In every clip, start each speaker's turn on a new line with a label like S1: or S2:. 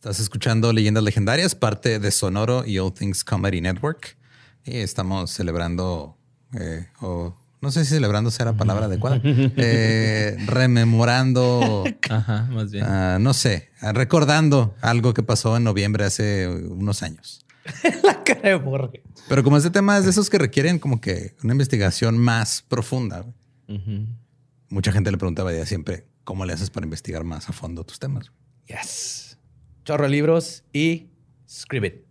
S1: Estás escuchando Leyendas Legendarias, parte de Sonoro y All Things Comedy Network. Y estamos celebrando, eh, o no sé si celebrando será palabra adecuada, eh, rememorando,
S2: Ajá, más bien.
S1: ah, no sé, recordando algo que pasó en noviembre hace unos años.
S3: La cara de Borre.
S1: Pero como este tema es de esos que requieren como que una investigación más profunda, mucha gente le preguntaba ya siempre, ¿cómo le haces para investigar más a fondo tus temas?
S3: Yes. Chorro de libros y Scribit.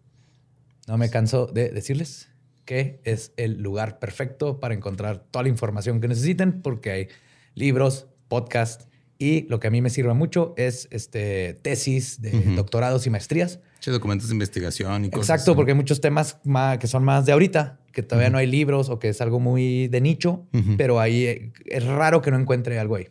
S3: No me canso de decirles que es el lugar perfecto para encontrar toda la información que necesiten porque hay libros, podcasts y lo que a mí me sirve mucho es este, tesis de doctorados y maestrías.
S1: Sí, documentos de investigación y cosas.
S3: Exacto,
S1: así.
S3: porque hay muchos temas ma- que son más de ahorita, que todavía no hay libros o que es algo muy de nicho, pero ahí eh, es raro que no encuentre algo ahí.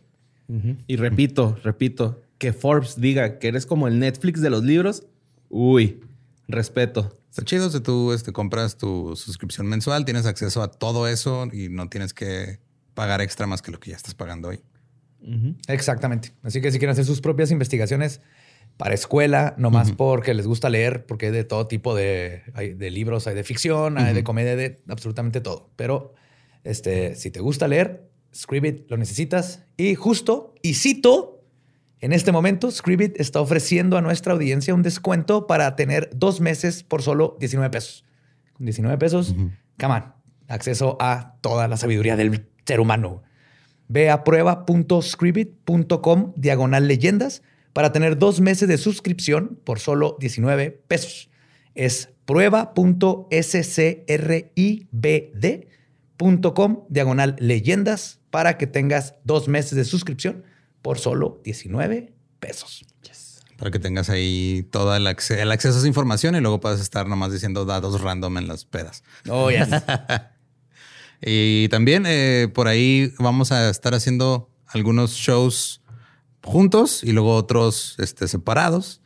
S2: Y repito, repito, que Forbes diga que eres como el Netflix de los libros. Uy, respeto.
S1: Está chido si tú este, compras tu suscripción mensual, tienes acceso a todo eso y no tienes que pagar extra más que lo que ya estás pagando hoy.
S3: Exactamente. Así que si quieren hacer sus propias investigaciones para escuela, nomás porque les gusta leer, porque hay de todo tipo de, hay de libros, hay de ficción, hay de comedia, de absolutamente todo. Pero este, si te gusta leer, Scribit lo necesitas. Y justo, y cito, en este momento, Scribit está ofreciendo a nuestra audiencia un descuento para tener dos meses por solo 19 pesos. Con 19 pesos, come on, acceso a toda la sabiduría del ser humano. Ve a prueba.scribit.com diagonal leyendas para tener dos meses de suscripción por solo 19 pesos. Es prueba.scribd.com diagonal leyendas para que tengas dos meses de suscripción por solo 19 pesos.
S1: Para que tengas ahí todo el, acce- el acceso a esa información y luego puedas estar nomás diciendo datos random en las pedas.
S3: Oh, yes.
S1: Y también eh, por ahí vamos a estar haciendo algunos shows juntos y luego otros este, separados.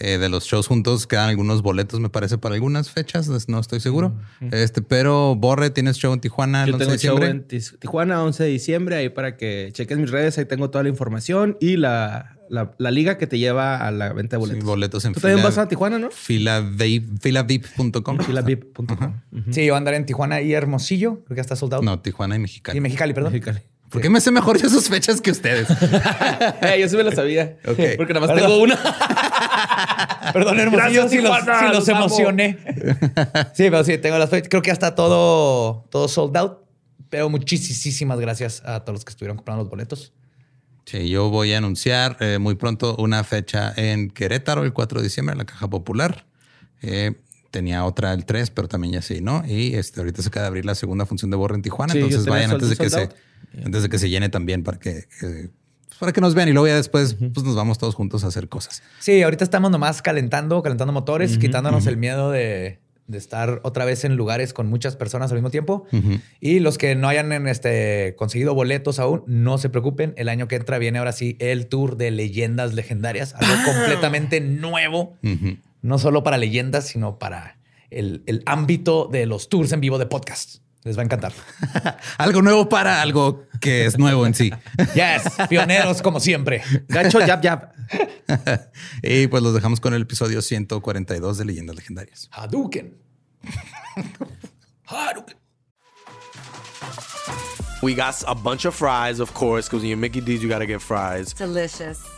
S1: Eh, de los shows juntos quedan algunos boletos, me parece, para algunas fechas, no estoy seguro. Este, pero Borre, tienes show en Tijuana el
S2: Yo
S1: 11
S2: tengo
S1: de
S2: show
S1: diciembre.
S2: en Tis- Tijuana, 11 de diciembre, ahí para que cheques mis redes, ahí tengo toda la información y la, la, la liga que te lleva a la venta de
S1: Sí,
S2: boletos.
S1: boletos en
S2: Tú también
S1: fila-
S2: vas a Tijuana, ¿no?
S1: filavip- filavip.com.
S2: Filavip.com.
S3: Sí, yo andaré en Tijuana y Hermosillo, creo que ya está soldado.
S1: No, Tijuana y Mexicali.
S3: Y Mexicali, perdón.
S2: Mexicali.
S1: ¿Por qué me sé mejor yo sus fechas que ustedes?
S2: Eh, yo sí me lo sabía.
S1: Ok.
S2: Porque nada más
S3: Perdón.
S2: tengo una.
S3: Perdón, Hermosillo,
S2: Gracias,
S3: si los,
S2: Tijuana,
S3: si los emocioné. sí, pero sí, tengo las fechas. Creo que ya está todo, todo sold out. Pero muchísimas gracias a todos los que estuvieron comprando los boletos.
S1: Sí, yo voy a anunciar eh, muy pronto una fecha en Querétaro, el 4 de diciembre, en la Caja Popular. Eh, tenía otra el 3, pero también ya sí, ¿no? Y este, ahorita se acaba de abrir la segunda función de Borre en Tijuana.
S2: Sí,
S1: entonces vayan antes de, que se, antes de que se llene también para que, eh, pues, para que nos vean. Y luego ya después pues, nos vamos todos juntos a hacer cosas.
S3: Sí, ahorita estamos nomás calentando, calentando motores, quitándonos el miedo de, de estar otra vez en lugares con muchas personas al mismo tiempo. Y los que no hayan en este, conseguido boletos aún, no se preocupen. El año que entra viene ahora sí el tour de leyendas legendarias, algo completamente nuevo, no solo para leyendas, sino para el, el ámbito de los tours en vivo de podcast. Les va a encantar.
S1: Algo nuevo para algo que es nuevo en sí.
S3: Yes, pioneros como siempre.
S2: Gacho, yap, yap.
S1: y pues los dejamos con el episodio 142 de Leyendas Legendarias.
S3: Hadouken. Hadouken.
S4: We got a bunch of fries, of course, because when you're Mickey D's, you got to get fries.
S5: Delicious.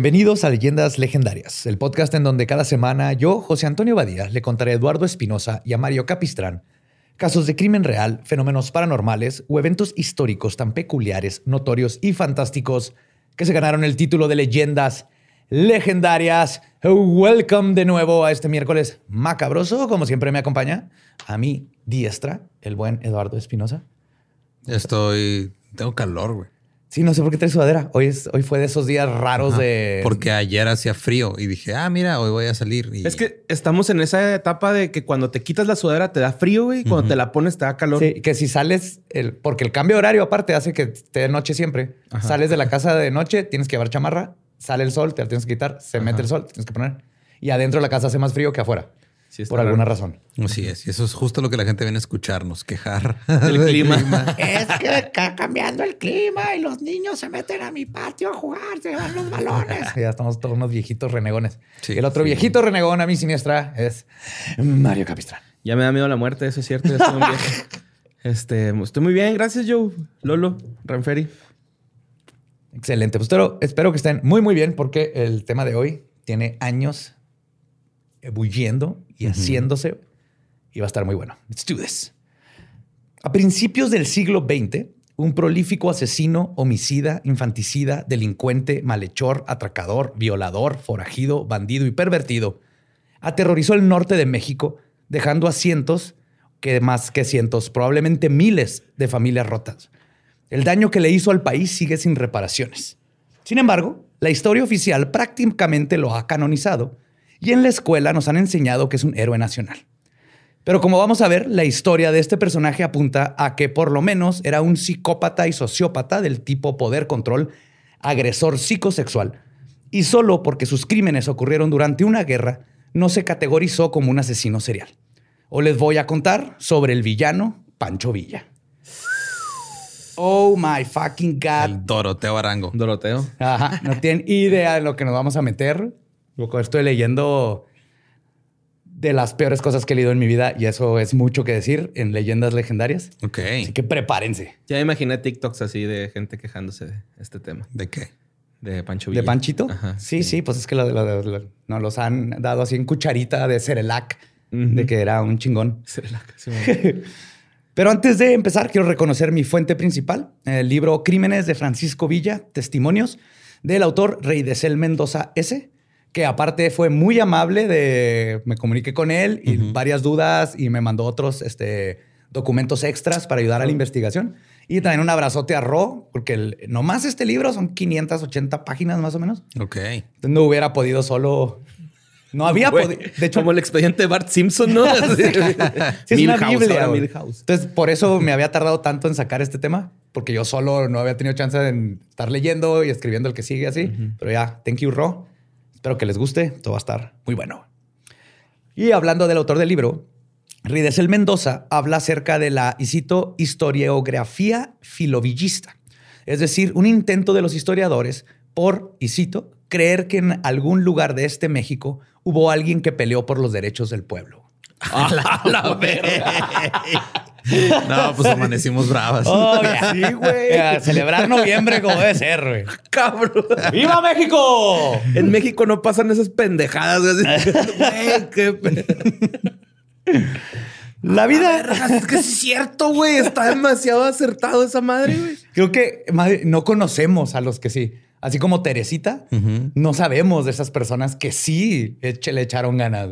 S3: Bienvenidos a Leyendas Legendarias, el podcast en donde cada semana yo, José Antonio Badía, le contaré a Eduardo Espinosa y a Mario Capistrán casos de crimen real, fenómenos paranormales o eventos históricos tan peculiares, notorios y fantásticos que se ganaron el título de Leyendas Legendarias. Welcome de nuevo a este miércoles macabroso, como siempre me acompaña a mi diestra, el buen Eduardo Espinosa.
S1: Estoy. Tengo calor, güey.
S3: Sí, no sé por qué traes sudadera. Hoy, es, hoy fue de esos días raros
S1: Ajá,
S3: de.
S1: Porque ayer hacía frío y dije, ah, mira, hoy voy a salir. Y
S2: Es que estamos en esa etapa de que cuando te quitas la sudadera te da frío, güey. y Cuando te la pones te da calor.
S3: Sí, que si sales, el, porque el cambio de horario aparte hace que esté de noche siempre. Sales de la casa de noche, tienes que llevar chamarra, sale el sol, te la tienes que quitar, se mete el sol, te tienes que poner. Y adentro de la casa hace más frío que afuera.
S2: Sí,
S3: por alguna
S2: raro.
S3: razón.
S1: Así es. Y eso es justo lo que la gente viene a escucharnos, quejar
S2: El
S1: del
S2: clima.
S3: Es que está cambiando el clima y los niños se meten a mi patio a jugar, se van los balones. ya estamos todos unos viejitos renegones.
S1: Sí,
S3: el otro
S1: sí.
S3: viejito renegón a mi siniestra es Mario Capistrán.
S2: Ya me da miedo la muerte, eso es cierto. ya estoy un viejo. Este, estoy muy bien, gracias, Joe. Lolo, Ranferi.
S3: Excelente. Pues espero, espero que estén muy, muy bien porque el tema de hoy tiene años ebulliendo y haciéndose y va a estar muy bueno. Let's do this. A principios del siglo XX, un prolífico asesino, homicida, infanticida, delincuente, malhechor, atracador, violador, forajido, bandido y pervertido aterrorizó el norte de México, dejando a cientos, que más que cientos, probablemente miles de familias rotas. El daño que le hizo al país sigue sin reparaciones. Sin embargo, la historia oficial prácticamente lo ha canonizado y en la escuela nos han enseñado que es un héroe nacional. Pero como vamos a ver, la historia de este personaje apunta a que por lo menos era un psicópata y sociópata del tipo poder control, agresor psicosexual, y solo porque sus crímenes ocurrieron durante una guerra, no se categorizó como un asesino serial. O les voy a contar sobre el villano Pancho Villa. Oh my fucking God.
S1: El Doroteo Arango.
S2: Doroteo.
S3: Ajá, no tienen idea de lo que nos vamos a meter. Estoy leyendo de las peores cosas que he leído en mi vida y eso es mucho que decir en leyendas legendarias.
S1: Ok.
S3: Así que prepárense.
S2: Ya me imaginé TikToks así de gente quejándose de este tema.
S1: ¿De qué?
S2: De Pancho Villa.
S3: ¿De Panchito?
S2: Ajá.
S3: sí, sí, pues es que lo- lo- lo- nos los han dado así en cucharita de Cerelac, de que era un chingón.
S2: Cerelac, sí.
S3: Pero antes de empezar, quiero reconocer mi fuente principal, el libro Crímenes de Francisco Villa, Testimonios, del autor Rey de Cel Mendoza S., que aparte fue muy amable de... Me comuniqué con él y varias dudas y me mandó otros este, documentos extras para ayudar a la investigación. Y también un abrazote a Ro, porque el- nomás este libro son 580 páginas más o menos.
S1: Ok.
S3: Entonces no hubiera podido solo... No había podido... De hecho,
S2: como el expediente de Bart Simpson, ¿no?
S3: Sí, es una Biblia,
S2: ahora.
S3: Entonces, por eso me había tardado tanto en sacar este tema, porque yo solo no había tenido chance de estar leyendo y escribiendo el que sigue así. Pero ya, thank you, Ro. Espero que les guste. Todo va a estar muy bueno. Y hablando del autor del libro, Ridesel Mendoza habla acerca de la, y cito, historiografía filovillista. Es decir, un intento de los historiadores por, y cito, creer que en algún lugar de este México hubo alguien que peleó por los derechos del pueblo.
S2: la verga.
S1: No, pues amanecimos bravas.
S3: Oh. Sí, güey. A celebrar noviembre como debe ser, güey.
S2: Cabrón.
S3: ¡Viva México!
S2: En México no pasan esas pendejadas. güey. Qué
S3: La vida.
S2: Es que es cierto, güey. Está demasiado acertado esa madre, güey.
S3: Creo que madre, no conocemos a los que sí. Así como Teresita, no sabemos de esas personas que sí le echaron ganas.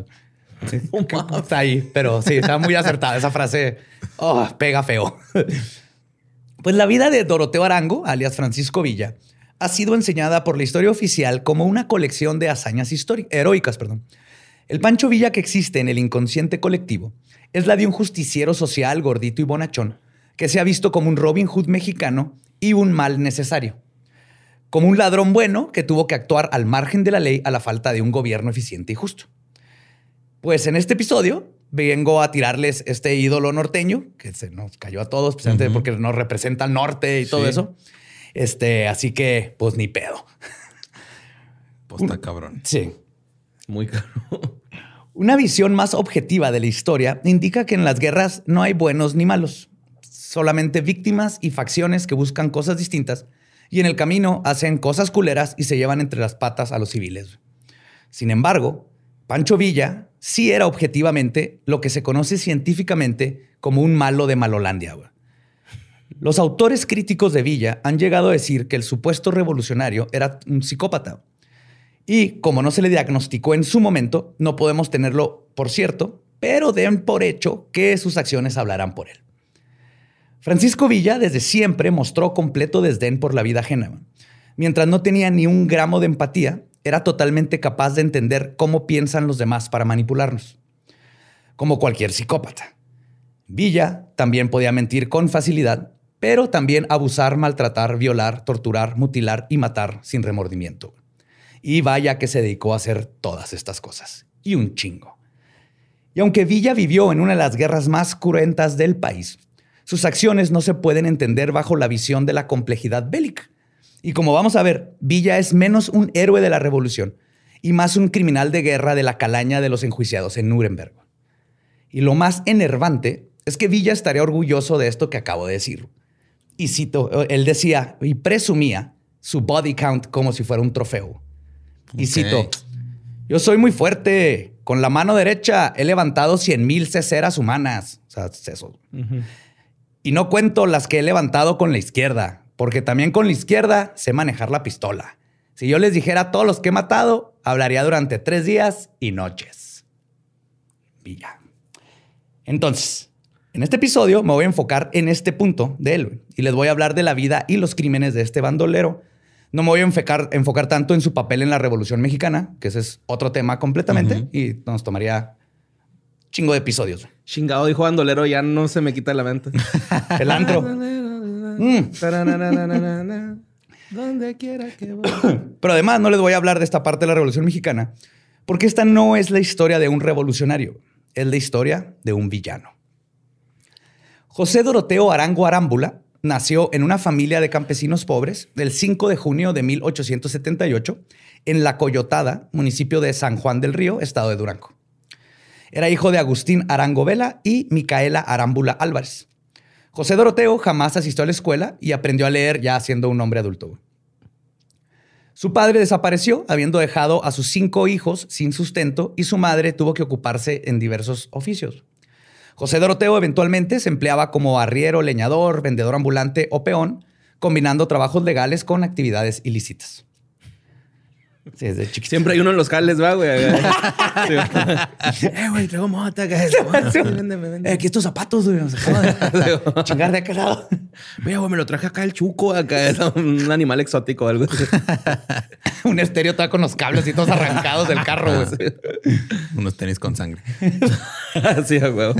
S3: Sí, está ahí, pero sí, está muy acertada esa frase. Oh, pega feo. Pues la vida de Doroteo Arango, alias Francisco Villa, ha sido enseñada por la historia oficial como una colección de hazañas heroicas. Perdón. El Pancho Villa que existe en el inconsciente colectivo es la de un justiciero social gordito y bonachón que se ha visto como un Robin Hood mexicano y un mal necesario. Como un ladrón bueno que tuvo que actuar al margen de la ley a la falta de un gobierno eficiente y justo. Pues en este episodio vengo a tirarles este ídolo norteño que se nos cayó a todos, precisamente porque nos representa al norte y todo
S1: Sí.
S3: eso. Este, así que, pues ni pedo.
S1: Pues está cabrón.
S3: Sí.
S2: Muy caro.
S3: Una visión más objetiva de la historia indica que en las guerras no hay buenos ni malos, solamente víctimas y facciones que buscan cosas distintas Y en el camino hacen cosas culeras y se llevan entre las patas a los civiles. Sin embargo, Pancho Villa sí era objetivamente lo que se conoce científicamente como un malo de Malolandia. Los autores críticos de Villa han llegado a decir que el supuesto revolucionario era un psicópata. Y como no se le diagnosticó en su momento, no podemos tenerlo por cierto, pero den por hecho que sus acciones hablarán por él. Francisco Villa desde siempre mostró completo desdén por la vida ajena. Mientras no tenía ni un gramo de empatía, era totalmente capaz de entender cómo piensan los demás para manipularnos. Como cualquier psicópata. Villa también podía mentir con facilidad, pero también abusar, maltratar, violar, torturar, mutilar y matar sin remordimiento. Y vaya que se dedicó a hacer todas estas cosas. Y un chingo. Y aunque Villa vivió en una de las guerras más cruentas del país, sus acciones no se pueden entender bajo la visión de la complejidad bélica. Y como vamos a ver, Villa es menos un héroe de la revolución y más un criminal de guerra de la calaña de los enjuiciados en Nuremberg. Y lo más enervante es que Villa estaría orgulloso de esto que acabo de decir. Y cito, él decía y presumía su body count como si fuera un trofeo. Y cito, yo soy muy fuerte. Con la mano derecha he levantado 100 mil ceceras humanas. O sea, es eso. Y no cuento las que he levantado con la izquierda, porque también con la izquierda sé manejar la pistola. Si yo les dijera a todos los que he matado, hablaría durante tres días y noches. Villa. Entonces, en este episodio me voy a enfocar en este punto de él y les voy a hablar de la vida y los crímenes de este bandolero. No me voy a enfocar, enfocar tanto en su papel en la Revolución Mexicana, que ese es otro tema completamente y nos tomaría chingo de episodios.
S2: Chingado, dijo Bandolero, ya no se me quita la mente.
S3: El antro. Mm.
S2: Donde quiera que vaya.
S3: Pero además no les voy a hablar de esta parte de la Revolución Mexicana, porque esta no es la historia de un revolucionario, es la historia de un villano. José Doroteo Arango Arámbula nació en una familia de campesinos pobres el 5 de junio de 1878 en La Coyotada, municipio de San Juan del Río, estado de Durango. Era hijo de Agustín Arango Vela y Micaela Arámbula Álvarez. José Doroteo jamás asistió a la escuela y aprendió a leer ya siendo un hombre adulto. Su padre desapareció, habiendo dejado a sus cinco hijos sin sustento y su madre tuvo que ocuparse en diversos oficios. José Doroteo eventualmente se empleaba como arriero, leñador, vendedor ambulante o peón, combinando trabajos legales con actividades ilícitas. Sí, desde chiquito.
S2: Siempre hay uno en los jales, va, güey. Sí. eh, güey, traigo mota, güey. Sí, véndeme,
S3: Eh, aquí estos zapatos, güey. Chingar de aquel lado.
S2: Mira, güey, me lo traje acá el chuco, acá es un animal exótico o algo.
S3: Un estéreo todo con los cables y todos arrancados del carro, güey.
S1: Unos tenis con sangre.
S2: Así, a huevo.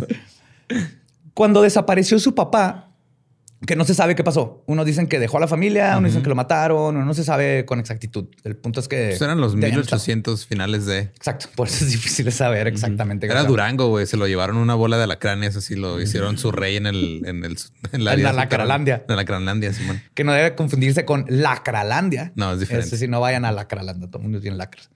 S3: Cuando desapareció su papá, que no se sabe qué pasó. Unos dicen que dejó a la familia, unos dicen que lo mataron, o no se sabe con exactitud. El punto es que...
S1: Pues eran los
S3: debían
S1: 1800 finales de...
S3: Exacto, por eso es difícil saber exactamente.
S1: Era. Durango, güey. Se lo llevaron una bola de alacranes, así lo hicieron su rey en el... En, el, en
S3: En la Lacralandia.
S1: En la Lacralandia, Simón.
S3: Que no debe confundirse con Lacralandia.
S1: No, es diferente.
S3: Ese sí, no vayan a Lacralandia. Todo el mundo tiene lacras.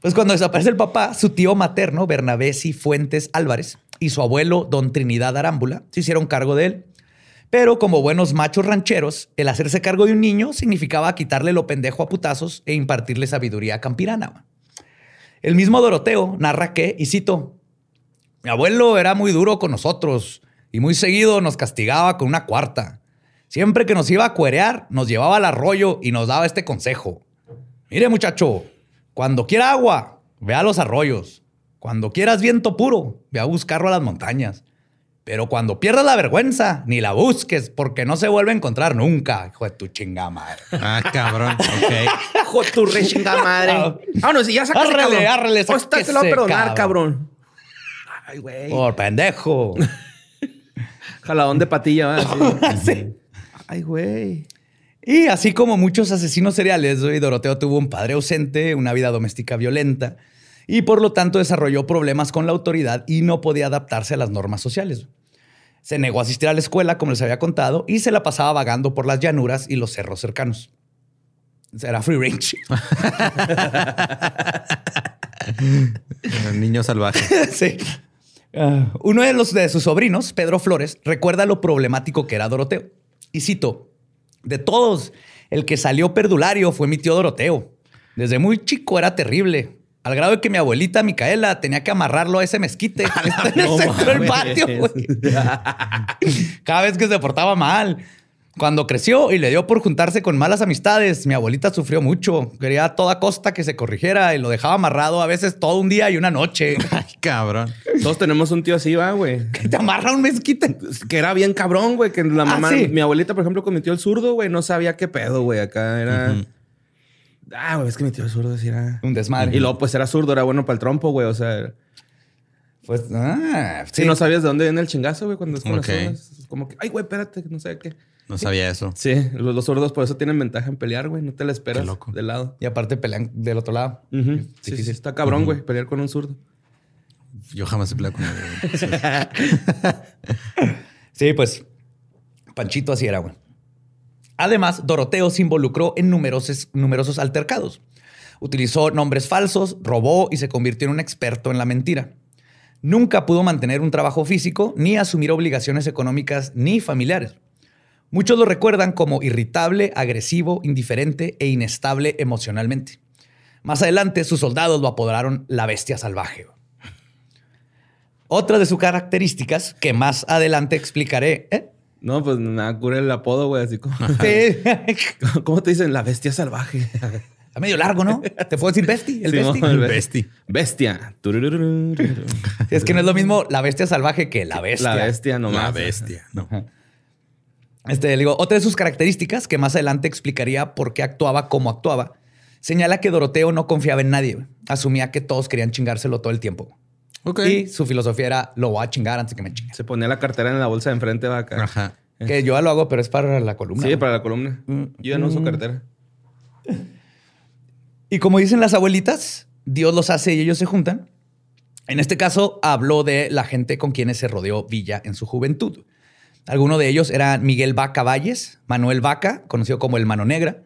S3: Pues cuando desaparece el papá, su tío materno, Bernabé Fuentes Álvarez, y su abuelo, don Trinidad Arámbula, se hicieron cargo de él. Pero como buenos machos rancheros, el hacerse cargo de un niño significaba quitarle lo pendejo a putazos e impartirle sabiduría campirana. El mismo Doroteo narra que, y cito, mi abuelo era muy duro con nosotros y muy seguido nos castigaba con una cuarta. Siempre que nos iba a cuerear, nos llevaba al arroyo y nos daba este consejo. Mire muchacho, cuando quiera agua, ve a los arroyos. Cuando quieras viento puro, ve a buscarlo a las montañas. Pero cuando pierdas la vergüenza, ni la busques, porque no se vuelve a encontrar nunca, hijo de tu chingada madre.
S1: Ah, cabrón. Ok.
S2: Hijo de tu re chingada madre. Ah, no, si ya sácase,
S3: Árrele,
S2: cabrón.
S3: árrele,
S2: Oh, esta te lo voy a
S3: sáquese,
S2: perdonar,
S3: cabrón.
S2: cabrón. Ay, güey.
S3: Por pendejo.
S2: Jaladón de patilla, ¿verdad? Sí.
S3: Sí.
S2: Ay, güey.
S3: Y así como muchos asesinos seriales, güey, Doroteo tuvo un padre ausente, una vida doméstica violenta y por lo tanto desarrolló problemas con la autoridad y no podía adaptarse a las normas sociales. Se negó a asistir a la escuela, como les había contado, y se la pasaba vagando por las llanuras y los cerros cercanos. Era free range.
S1: Niño salvaje.
S3: sí. Ah, uno de, los, de sus sobrinos, Pedro Flores, recuerda lo problemático que era Doroteo. Y cito, De todos, el que salió perdulario fue mi tío Doroteo. Desde muy chico era terrible. Al grado de que mi abuelita Micaela tenía que amarrarlo a ese mezquite que en el
S2: No
S3: centro del patio, güey. Cada vez que se portaba mal. Cuando creció y le dio por juntarse con malas amistades, mi abuelita sufrió mucho. Quería a toda costa que se corrigiera y lo dejaba amarrado a veces todo un día y una noche.
S1: Ay, cabrón.
S2: Todos tenemos un tío así, va, güey.
S3: ¿Qué te amarra un mezquite?
S2: Que era bien cabrón, güey. Que la mamá,
S3: sí.
S2: mi abuelita, por ejemplo, con mi tío el zurdo, güey, no sabía qué pedo, güey. Acá era. Ah, güey, es que mi tío zurdo sí era.
S3: Un desmadre.
S2: Y luego, pues era zurdo, era bueno para el trompo, güey. O sea,
S3: Pues, ah,
S2: si
S3: sí.
S2: no sabías de dónde viene el chingazo, güey, cuando es con
S1: Ok.
S2: las Como que, ay, güey, espérate, no sé qué.
S1: No sabía eso.
S2: Sí, los, los zurdos por eso tienen ventaja en pelear, güey. No te la esperas
S1: Qué loco.
S2: de lado.
S3: Y aparte pelean del otro lado.
S2: Ujú. Sí,
S3: Difícil.
S2: sí, está cabrón, güey, pelear con un zurdo.
S1: Yo jamás he peleado con él.
S3: Sí, pues Panchito así era, güey. Además, Doroteo se involucró en numerosos, altercados. Utilizó nombres falsos, robó y se convirtió en un experto en la mentira. Nunca pudo mantener un trabajo físico, ni asumir obligaciones económicas ni familiares. Muchos lo recuerdan como irritable, agresivo, indiferente e inestable emocionalmente. Más adelante, sus soldados lo apodaron la bestia salvaje. Otra de sus características, que más adelante explicaré, ¿eh?
S2: No, pues nada, cura el apodo, güey, así como.
S3: Sí.
S2: ¿Cómo te dicen? La bestia salvaje.
S3: Está medio largo, ¿no? ¿Te puedo decir bestia? El
S2: Sí,
S3: bestia.
S2: ¿no?
S1: El
S2: be-
S1: bestia.
S3: Es que no es lo mismo la bestia salvaje que la bestia.
S2: La bestia nomás.
S1: La bestia. No.
S3: Este, le digo, otra de sus características, que más adelante explicaría por qué actuaba como actuaba, señala que Doroteo no confiaba en nadie. Asumía que todos querían chingárselo todo el tiempo. Y su filosofía era, lo voy a chingar antes de que me chingue.
S2: Se ponía la cartera en la bolsa de enfrente, va acá.
S1: Ajá.
S3: Que yo ya lo hago, pero es para la columna.
S2: Sí, para la columna. Yo ya no uso cartera.
S3: Y como dicen las abuelitas, Dios los hace y ellos se juntan. En este caso, habló de la gente con quienes se rodeó Villa en su juventud. Algunos de ellos eran Miguel Vaca Valles, Manuel Vaca, conocido como el Mano Negra,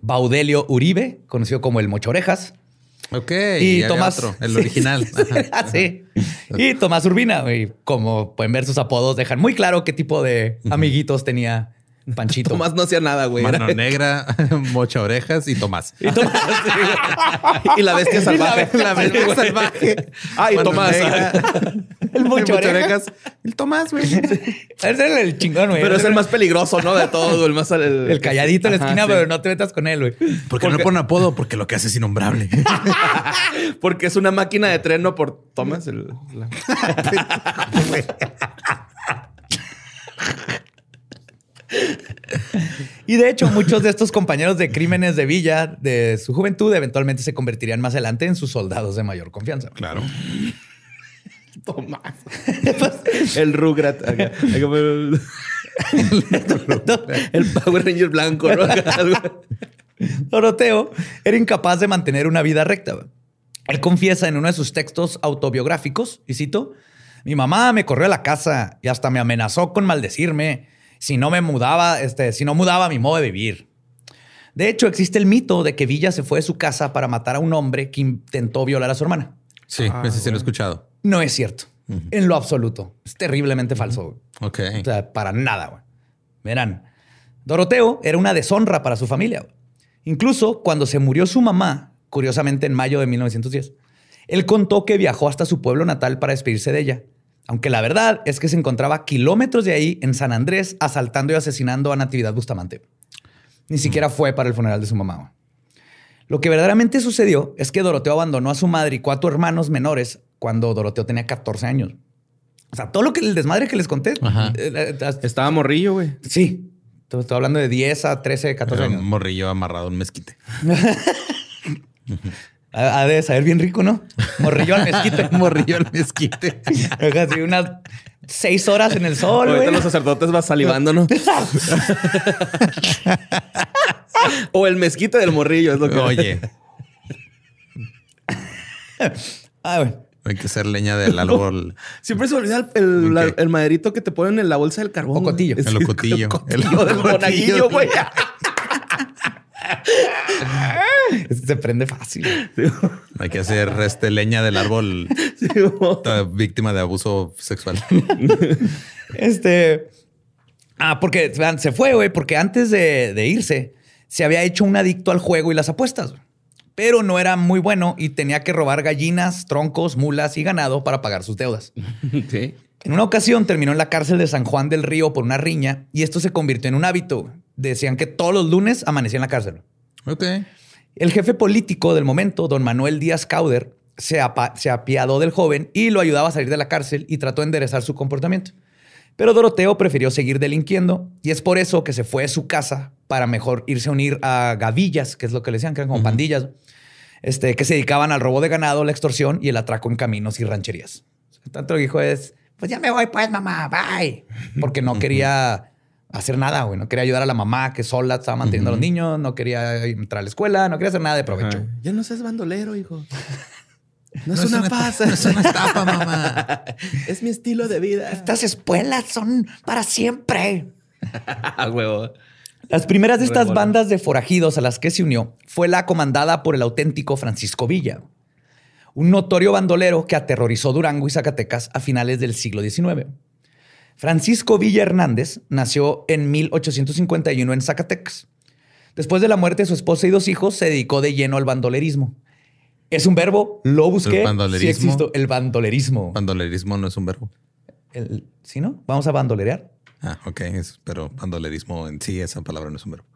S3: Baudelio Uribe, conocido como el Mocho Orejas,
S1: Ok.
S3: y Tomás.
S1: otro, el original.
S3: Ah, sí. Y Tomás Urbina. Y como pueden ver, sus apodos dejan muy claro qué tipo de amiguitos tenía Panchito.
S2: Tomás no hacía nada, güey.
S1: Mano
S2: Era-
S1: negra, mocha orejas y Tomás.
S3: Y Tomás, sí.
S2: y la bestia salvaje.
S3: Y la bestia
S1: salvaje.
S2: Ay,
S1: Mano
S2: Tomás.
S1: negra,
S3: el
S1: mocha
S3: Orejas.
S1: El Tomás, güey.
S3: Ese es el chingón, güey.
S2: Pero es el más peligroso, ¿no? De todo. El más... El,
S3: El calladito en la
S2: Ajá,
S3: esquina,
S2: sí.
S3: pero no te metas con él, güey.
S1: Porque no le ponen apodo, porque lo que hace es innombrable.
S2: Porque es una máquina de tren, ¿no? Por Tomás. El, la-
S3: Y de hecho, muchos de estos compañeros de crímenes de Villa de su juventud eventualmente se convertirían más adelante en sus soldados de mayor confianza.
S1: Claro.
S2: Tomás. el Rugrat. acá. El, el Power Ranger blanco, ¿no?
S3: Doroteo era incapaz de mantener una vida recta. Él confiesa en uno de sus textos autobiográficos, y cito, mi mamá me corrió a la casa y hasta me amenazó con maldecirme si no me mudaba, este, si no mudaba mi modo de vivir. De hecho, existe el mito de que Villa se fue de su casa para matar a un hombre que intentó violar a su hermana.
S1: Sí, ese sí lo he escuchado.
S3: No es cierto. En lo absoluto. Es terriblemente falso.
S1: Ok.
S3: O sea, para nada, güey. Verán, Doroteo era una deshonra para su familia. güey. Incluso cuando se murió su mamá, curiosamente en mayo de 1910, él contó que viajó hasta su pueblo natal para despedirse de ella. Aunque la verdad es que se encontraba kilómetros de ahí, en San Andrés, asaltando y asesinando a Natividad Bustamante. Ni siquiera fue para el funeral de su mamá. Lo que verdaderamente sucedió es que Doroteo abandonó a su madre y cuatro hermanos menores cuando Doroteo tenía 14 años. O sea, todo lo que el desmadre que les conté.
S1: Ajá.
S3: eh, eh, eh,
S2: Estaba morrillo, güey.
S3: Sí. Estoy estoy hablando de 10 a 13, 14
S1: Era
S3: años.
S1: un morrillo amarrado a un mezquite.
S3: Ha de saber bien rico, ¿no? Morrillo al mezquite.
S1: morrillo al mezquite.
S3: Unas seis horas en el sol,
S2: Ahorita los sacerdotes van salivando, ¿no? o el mezquite del morrillo, es lo que.
S1: Oye,
S3: Ah,
S1: hay que hacer leña del árbol.
S2: Siempre se olvida el, el, la-
S1: ¿Qué?
S2: el maderito que te ponen en la bolsa del carbón.
S3: Ocotillo.
S2: güey.
S1: El.
S2: El
S1: El
S2: ocotillo del monaguillo, güey.
S3: Es que se prende fácil.
S1: Hay que hacer este leña del árbol
S2: Sí,
S1: víctima de abuso sexual.
S3: Este. Ah, porque vean, se fue, güey, porque antes de, de irse se había hecho un adicto al juego y las apuestas. Pero no era muy bueno y tenía que robar gallinas, troncos, mulas y ganado para pagar sus deudas.
S2: Sí.
S3: En una ocasión terminó en la cárcel de San Juan del Río por una riña y esto se convirtió en un hábito. Decían que todos los lunes amanecía en la cárcel.
S1: Ok.
S3: El jefe político del momento, don Manuel Díaz Cauder, se, apiadó del joven y lo ayudaba a salir de la cárcel y trató de enderezar su comportamiento. Pero Doroteo prefirió seguir delinquiendo y es por eso que se fue de su casa para mejor irse a unir a gavillas, que es lo que le decían, que eran como pandillas, este, que se dedicaban al robo de ganado, la extorsión y el atraco en caminos y rancherías. Tanto lo que dijo es, pues ya me voy pues mamá, bye. Porque no quería hacer nada, güey. No quería ayudar a la mamá que sola estaba manteniendo a los niños, no quería entrar a la escuela, no quería hacer nada de provecho.
S2: Ya no seas bandolero, hijo. No,
S1: No
S2: es, una.
S1: No es una estafa, mamá.
S2: es mi estilo de vida.
S3: Estas escuelas son para siempre.
S2: Huevo.
S3: Las primeras de estas bandas de forajidos a las que se unió fue la comandada por el auténtico Francisco Villa, un notorio bandolero que aterrorizó Durango y Zacatecas a finales del siglo XIX. Francisco Villa Hernández nació en 1851 en Zacatecas. Después de la muerte de su esposa y dos hijos, se dedicó de lleno al bandolerismo. Es un verbo, lo busqué.
S1: ¿El bandolerismo?
S3: Sí existo, el bandolerismo.
S1: Bandolerismo no es un verbo.
S3: El- ¿Sí, no? Vamos a bandolerear.
S1: Ah, ok. es- pero bandolerismo en sí, esa palabra no es un verbo.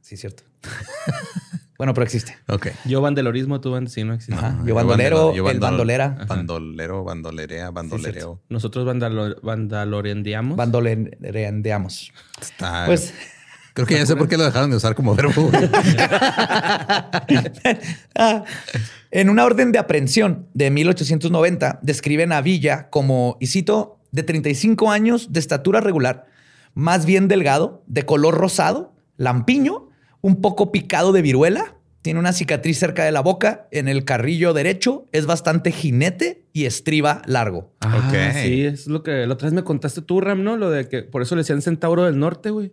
S3: Sí, cierto. bueno, pero existe.
S1: Ok.
S2: Yo bandelorismo, tú band... Sí, no existe.
S3: Ajá. Yo bandolero, el bandolera.
S1: Bandolero, bandolerea, bandolereo.
S2: Nosotros bandalo... bandalorendiamos.
S3: Bandolereandeamos.
S1: Está.
S3: Pues
S1: Creo que ya sé por qué lo dejaron de usar como verbo.
S3: Ah, en una orden de aprehensión de 1890, describen a Villa como, y cito, de 35 años, de estatura regular, más bien delgado, de color rosado, lampiño, un poco picado de viruela, tiene una cicatriz cerca de la boca, en el carrillo derecho, es bastante jinete y estriba largo.
S2: Ah,
S1: Ok.
S2: Sí, es lo que la otra vez me contaste tú, Ram, ¿no? Lo de que por eso le decían Centauro del Norte, güey.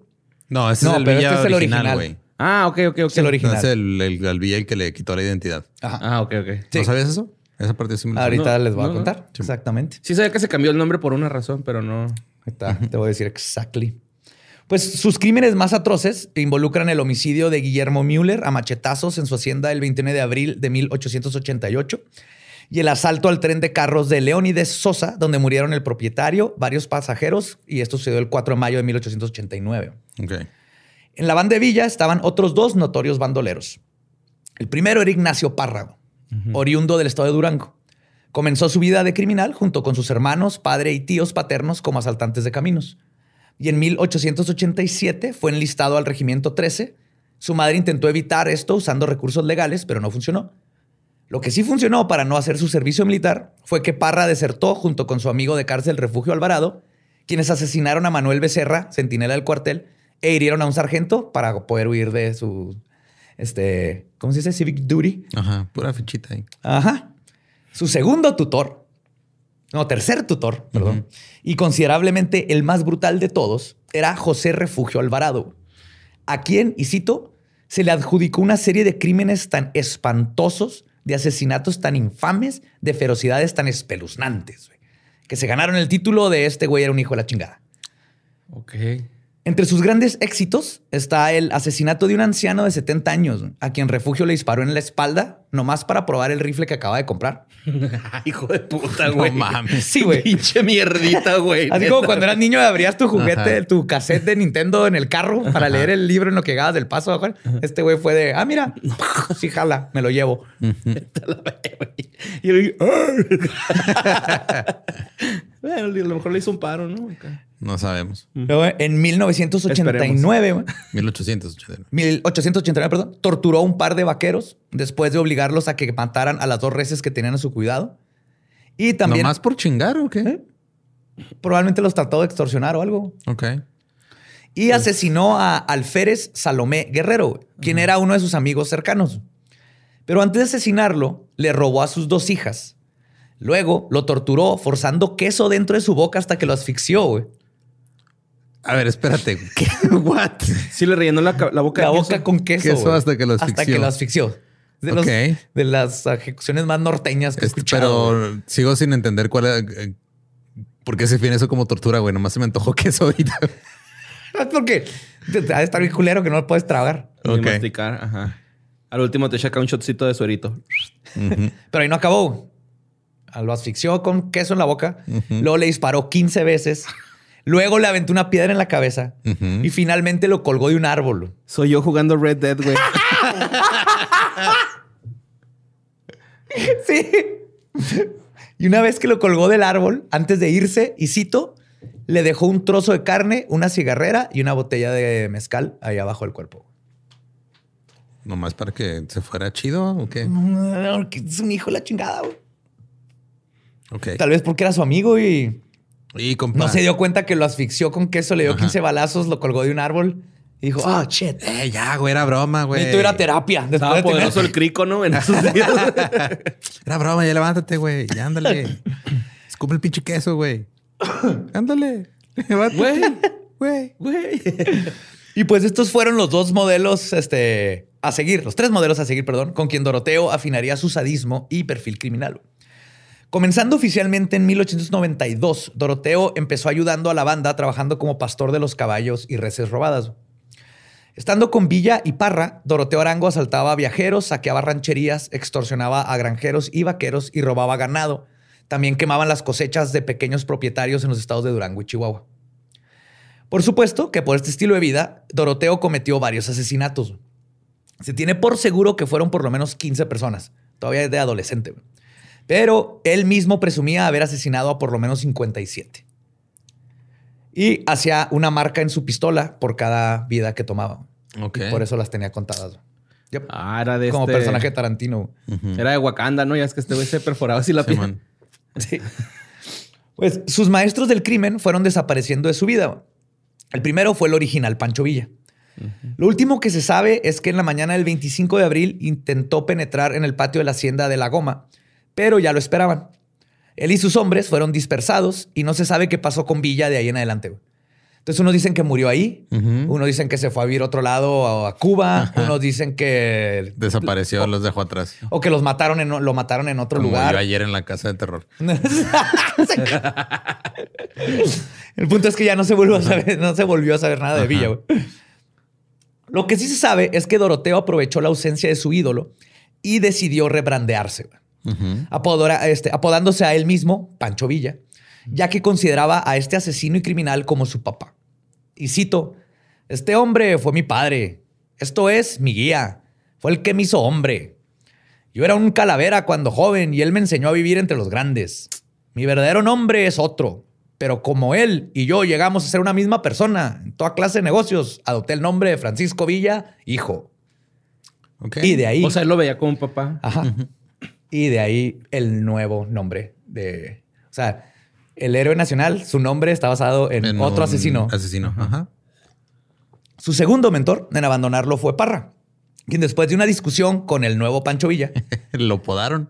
S1: No, ese
S3: No,
S1: es el
S3: pero
S1: Villa
S3: este es el
S1: original, güey.
S2: Ah, ok, ok, ok.
S3: Es el original.
S1: Es el, el, el Villa el que le quitó la identidad.
S3: Ajá.
S2: Ah, ok, ok.
S3: Sí.
S1: ¿No sabías eso? Esa parte sí me
S3: Ahorita
S2: No,
S3: les voy
S2: no,
S3: a
S2: no.
S3: contar. Exactamente.
S2: Sí sabía que se cambió el nombre por una razón, pero no...
S3: Ahí está, te voy a decir exactly. Pues sus crímenes más atroces involucran el homicidio de Guillermo Müller a machetazos en su hacienda el 29 de abril de 1888 y el asalto al tren de carros de Leónides Sosa, donde murieron el propietario, varios pasajeros, y esto sucedió el 4 de mayo de 1889.
S1: Ok.
S3: En la banda de Villa estaban otros dos notorios bandoleros. El primero era Ignacio Párrago, oriundo del estado de Durango. Comenzó su vida de criminal junto con sus hermanos, padre y tíos paternos como asaltantes de caminos. Y en 1887 fue enlistado al Regimiento 13. Su madre intentó evitar esto usando recursos legales, pero no funcionó. Lo que sí funcionó para no hacer su servicio militar fue que Parra desertó junto con su amigo de cárcel Refugio Alvarado, quienes asesinaron a Manuel Becerra, centinela del cuartel, e hirieron a un sargento para poder huir de su, este, ¿cómo se dice? Civic duty.
S1: Ajá. Pura fichita ahí.
S3: Ajá. Su segundo tutor, no, tercer tutor, perdón, y considerablemente el más brutal de todos, era José Refugio Alvarado, a quien, y cito, se le adjudicó una serie de crímenes tan espantosos, de asesinatos tan infames, de ferocidades tan espeluznantes, que se ganaron el título de este güey era un hijo de la chingada.
S2: Ok.
S3: Entre sus grandes éxitos está el asesinato de un anciano de 70 años, a quien Refugio le disparó en la espalda, nomás para probar el rifle que acaba de comprar.
S2: Hijo de puta,
S1: No
S2: güey.
S1: mames.
S3: Sí, güey.
S2: Pinche mierdita, güey.
S3: Así como cuando eras niño abrías tu juguete,
S1: Ajá.
S3: tu cassette de Nintendo en el carro para leer el libro en lo que llegabas del paso. Este güey fue de, ah, mira, sí, jala, me lo llevo.
S2: Y yo, bueno, a lo mejor le hizo un paro, ¿no? Acá.
S1: No sabemos.
S3: Luego, en 1989, güey,
S1: 1889.
S3: 1889, perdón, torturó a un par de vaqueros después de obligarlos a que mataran a las dos reses que tenían a su cuidado. Y también
S1: ¿Nomás por chingar o qué?
S3: ¿Eh? probablemente los trató de extorsionar o algo.
S1: Ok.
S3: Y asesinó a Alférez Salomé Guerrero, quien era uno de sus amigos cercanos. Pero antes de asesinarlo, le robó a sus dos hijas. Luego lo torturó forzando queso dentro de su boca hasta que lo asfixió, güey.
S1: A ver, espérate. ¿Qué? What?
S2: Sí, le rellenó la, ca- la boca
S3: La
S2: de
S3: boca
S2: queso.
S3: con queso.
S1: Queso
S3: güey.
S1: hasta que lo
S3: Hasta
S1: asfixió.
S3: que lo asfixió. De, los-
S1: Ok.
S3: de las ejecuciones más norteñas que he
S1: Este,
S3: escuchado. güey.
S1: pero sigo sin entender cuál es. eh, ¿Por qué se define eso como tortura, güey? Nomás se me antojó queso ahorita.
S3: Es porque ha de estar bien culero que no lo puedes tragar.
S2: Y
S1: Ok.
S2: masticar, ajá. Al último te echa un shotcito de suerito.
S3: Pero ahí no acabó. Lo asfixió con queso en la boca. Luego le disparó 15 veces. Luego le aventó una piedra en la cabeza. Y finalmente lo colgó de un árbol.
S2: Soy yo jugando Red Dead, güey.
S3: Sí. Y una vez que lo colgó del árbol, antes de irse, y cito, le dejó un trozo de carne, una cigarrera y una botella de mezcal ahí abajo del cuerpo.
S1: Nomás para que se fuera chido o qué?
S3: Es un hijo de la chingada, güey. Tal vez porque era su amigo y
S1: Y compa.
S3: no se dio cuenta que lo asfixió con queso, le dio 15 balazos, lo colgó de un árbol y dijo, ah, shit.
S1: Eh, ya, güey, era broma, güey.
S3: Necesito ir a terapia. Después
S2: Estaba
S3: de tener-
S2: poderoso el crico, ¿no? En esos días.
S1: Era broma, ya levántate, güey. Ya ándale. Escupe el pinche queso, güey. Ándale. Levántate. Güey.
S2: Güey.
S3: Y pues estos fueron los dos modelos este, a seguir, los tres modelos a seguir, perdón, con quien Doroteo afinaría su sadismo y perfil criminal. Comenzando oficialmente en 1892, Doroteo empezó ayudando a la banda trabajando como pastor de los caballos y reses robadas. Estando con Villa y Parra, Doroteo Arango asaltaba a viajeros, saqueaba rancherías, extorsionaba a granjeros y vaqueros y robaba ganado. También quemaban las cosechas de pequeños propietarios en los estados de Durango y Chihuahua. Por supuesto que por este estilo de vida, Doroteo cometió varios asesinatos. Se tiene por seguro que fueron por lo menos 15 personas, todavía de adolescente. Pero él mismo presumía haber asesinado a por lo menos 57. Y hacía una marca en su pistola por cada vida que tomaba.
S1: Ok.
S3: Y por eso las tenía contadas. Yep.
S2: Ah, era de
S3: Como
S2: este-
S3: personaje de Tarantino.
S2: Era de Wakanda, ¿no? Ya es que este güey se perforaba así la piel.
S1: Simón.
S3: Sí. Pues sus maestros del crimen fueron desapareciendo de su vida. El primero fue el original Pancho Villa. Lo último que se sabe es que en la mañana del 25 de abril intentó penetrar en el patio de la hacienda de La Goma, pero ya lo esperaban. Él y sus hombres fueron dispersados y no se sabe qué pasó con Villa de ahí en adelante. güey. Entonces unos dicen que murió ahí, unos dicen que se fue a vivir a otro lado a Cuba, unos dicen que
S1: Desapareció, los dejó atrás.
S3: o que los mataron en, lo mataron en otro
S1: Como
S3: lugar.
S1: yo ayer en la casa de terror.
S3: El punto es que ya no se volvió a saber, no se volvió a saber nada de. Villa. güey. Lo que sí se sabe es que Doroteo aprovechó la ausencia de su ídolo y decidió rebrandearse, güey. Apodora- este, apodándose a él mismo Pancho Villa, ya que consideraba a este asesino y criminal como su papá. Y cito, este hombre fue mi padre, esto es mi guía, fue el que me hizo hombre. Yo era un calavera cuando joven y él me enseñó a vivir entre los grandes. Mi verdadero nombre es otro, pero como él y yo llegamos a ser una misma persona en toda clase de negocios, adopté el nombre de Francisco Villa, hijo.
S1: Ok.
S3: Y de ahí,
S2: O sea, él lo veía como un papá.
S3: ajá, y de ahí el nuevo nombre de, o sea, el héroe nacional, su nombre está basado en,
S1: En
S3: otro asesino.
S1: Asesino. Ajá.
S3: Su segundo mentor en abandonarlo fue Parra, quien después de una discusión con el nuevo Pancho Villa,
S1: Lo podaron.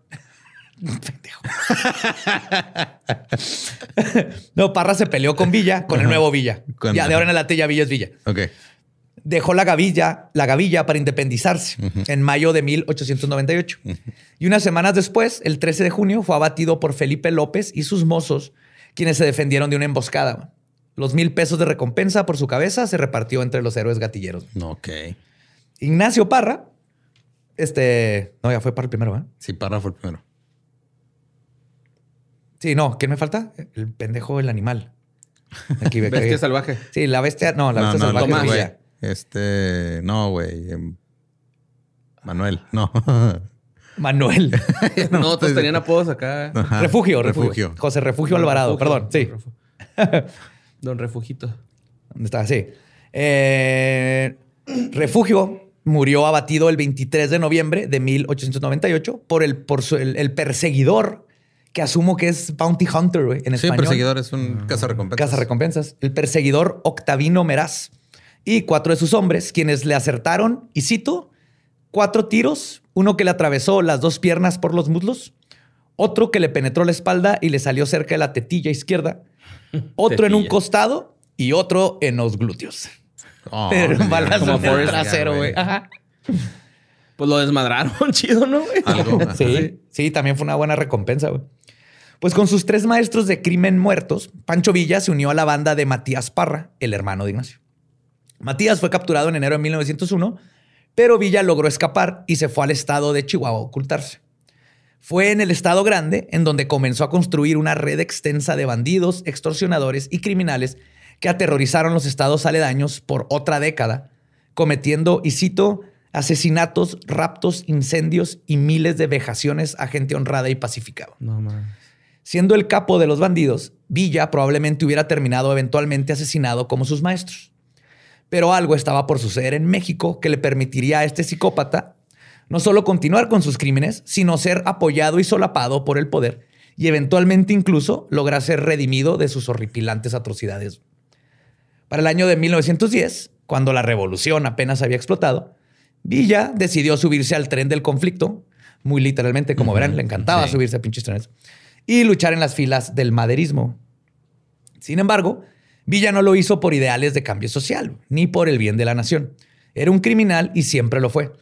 S3: no, Parra se peleó con Villa, con el nuevo Villa.
S1: Con-
S3: ya de ahora en adelante ya Villa es Villa.
S1: Ok.
S3: Dejó la gavilla, la gavilla para independizarse en mayo de 1898. Y unas semanas después, el 13 de junio, fue abatido por Felipe López y sus mozos, quienes se defendieron de una emboscada. Los mil pesos de recompensa por su cabeza se repartió entre los héroes gatilleros.
S1: No, ok.
S3: Ignacio Parra, este, no, ya fue para el primero, ¿eh?
S1: Sí, Parra fue el primero.
S3: Sí, no, ¿quién me falta? El pendejo, el animal. Aquí
S2: Bestia salvaje.
S3: Sí, la bestia, no, la
S1: no,
S3: bestia
S1: no,
S3: salvaje.
S1: Este, no, güey. em, Manuel, no.
S3: Manuel.
S2: No, todos
S1: pues-
S2: tenían apodos acá.
S1: Ajá,
S3: refugio, refugio,
S1: refugio.
S3: José Refugio Alvarado,
S2: Refugio,
S3: perdón, sí.
S2: Don Refu- Don Refugito.
S3: ¿Dónde está? Sí. Eh, Refugio murió abatido el 23 de noviembre de 1898 por el, por su- el, el perseguidor, que asumo que es Bounty Hunter güey, en
S1: Sí,
S3: español.
S1: perseguidor es un cazarrecompensas.
S3: Casa recompensas. El perseguidor Octavino Meraz y cuatro de sus hombres, quienes le acertaron, y cito, cuatro tiros, uno que le atravesó las dos piernas por los muslos, otro que le penetró la espalda y le salió cerca de la tetilla izquierda, otro en un costado y otro en los glúteos.
S1: Oh,
S3: Pero un
S1: ya,
S3: balazo
S2: como
S3: en el
S2: Forrest
S3: trasero, güey.
S2: Pues lo desmadraron, chido, ¿no?
S1: Algo. ajá.
S3: Sí, sí, también fue una buena recompensa, güey. Pues con sus tres maestros de crimen muertos, Pancho Villa se unió a la banda de Matías Parra, el hermano de Ignacio. Matías fue capturado en enero de 1901, pero Villa logró escapar y se fue al estado de Chihuahua a ocultarse. Fue en el estado grande en donde comenzó a construir una red extensa de bandidos, extorsionadores y criminales que aterrorizaron los estados aledaños por otra década, cometiendo, y cito, asesinatos, raptos, incendios y miles de vejaciones a gente honrada y pacificada.
S2: No.
S3: Siendo el capo de los bandidos, Villa probablemente hubiera terminado eventualmente asesinado como sus maestros. Pero algo estaba por suceder en México que le permitiría a este psicópata no solo continuar con sus crímenes, sino ser apoyado y solapado por el poder y eventualmente incluso lograr ser redimido de sus horripilantes atrocidades. Para el año de 1910, cuando la revolución apenas había explotado, Villa decidió subirse al tren del conflicto, muy literalmente, como verán, le encantaba
S1: sí.
S3: subirse a pinches trenes, y luchar en las filas del maderismo. Sin embargo, Villa no lo hizo por ideales de cambio social, ni por el bien de la nación. Era un criminal y siempre lo fue.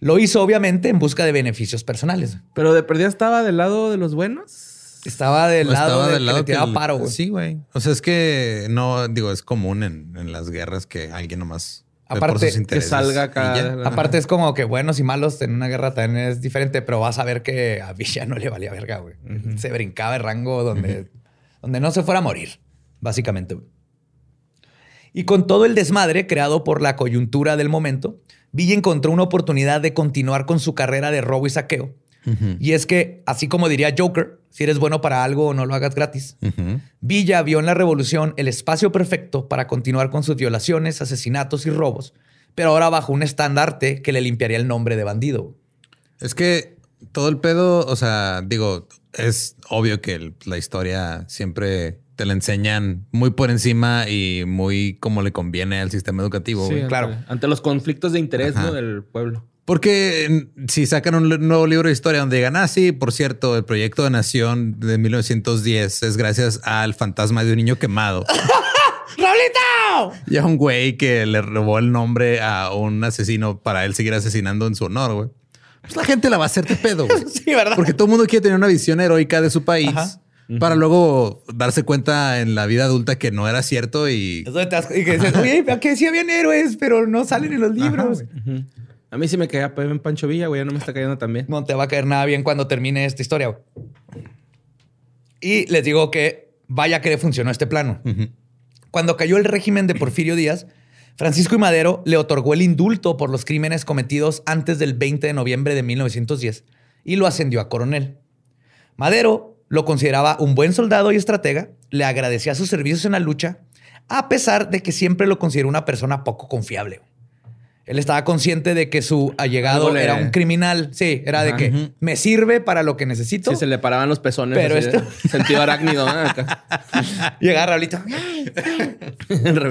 S3: Lo hizo obviamente en busca de beneficios personales.
S2: Pero de perdida estaba del lado de los buenos.
S3: Estaba del
S1: O
S3: lado
S1: estaba
S3: de
S1: del
S3: que
S1: lado
S3: le tiraba
S1: el-
S3: paro, güey.
S1: Sí, güey. O sea, es que no, digo, es común en, en las guerras que alguien nomás. ve
S3: Aparte,
S1: por sus
S3: que
S2: salga acá
S3: Aparte es como que buenos y malos en una guerra también es diferente, pero vas a ver que a Villa no le valía verga, güey. Se brincaba el rango donde, donde no se fuera a morir, básicamente. güey. Y con todo el desmadre creado por la coyuntura del momento, Villa encontró una oportunidad de continuar con su carrera de robo y saqueo. Y es que, así como diría Joker, si eres bueno para algo, no lo hagas gratis. Villa vio en la revolución el espacio perfecto para continuar con sus violaciones, asesinatos y robos, pero ahora bajo un estandarte que le limpiaría el nombre de bandido.
S1: Es que todo el pedo, o sea, digo, es obvio que el- la historia siempre te la enseñan muy por encima y muy como le conviene al sistema educativo.
S2: Sí,
S1: güey.
S2: ante-
S3: claro.
S2: Ante los conflictos de interés del pueblo.
S1: Porque si sacan un nuevo libro de historia donde digan, ah, sí, por cierto, el proyecto de nación de 1910 es gracias al fantasma de un niño quemado.
S3: ¡Raulito!
S1: y a un güey que le robó el nombre a un asesino para él seguir asesinando en su honor, güey. Pues la gente la va a hacer de pedo, güey.
S3: Sí, ¿verdad?
S1: Porque todo el mundo quiere tener una visión heroica de su país
S3: Ajá.
S1: Para luego darse cuenta en la vida adulta que no era cierto y
S3: Es donde te das- y que dices, oye, que sí habían héroes, pero no salen en los libros.
S2: A mí sí me caía en Pancho Villa, güey. Ya no me está cayendo tan bien.
S3: no te va a caer nada bien cuando termine esta historia. güey. Y les digo que vaya que le funcionó este plano. Cuando cayó el régimen de Porfirio Díaz, Francisco y Madero le otorgó el indulto por los crímenes cometidos antes del 20 de noviembre de 1910 y lo ascendió a coronel. Madero lo consideraba un buen soldado y estratega, le agradecía sus servicios en la lucha, a pesar de que siempre lo consideró una persona poco confiable. Él estaba consciente de que su allegado era un criminal. Sí, era de que me sirve para lo que necesito.
S2: Sí, se le paraban los pezones.
S3: Pero esto-
S2: Sentido arácnido. Acá.
S3: Llega Raulito.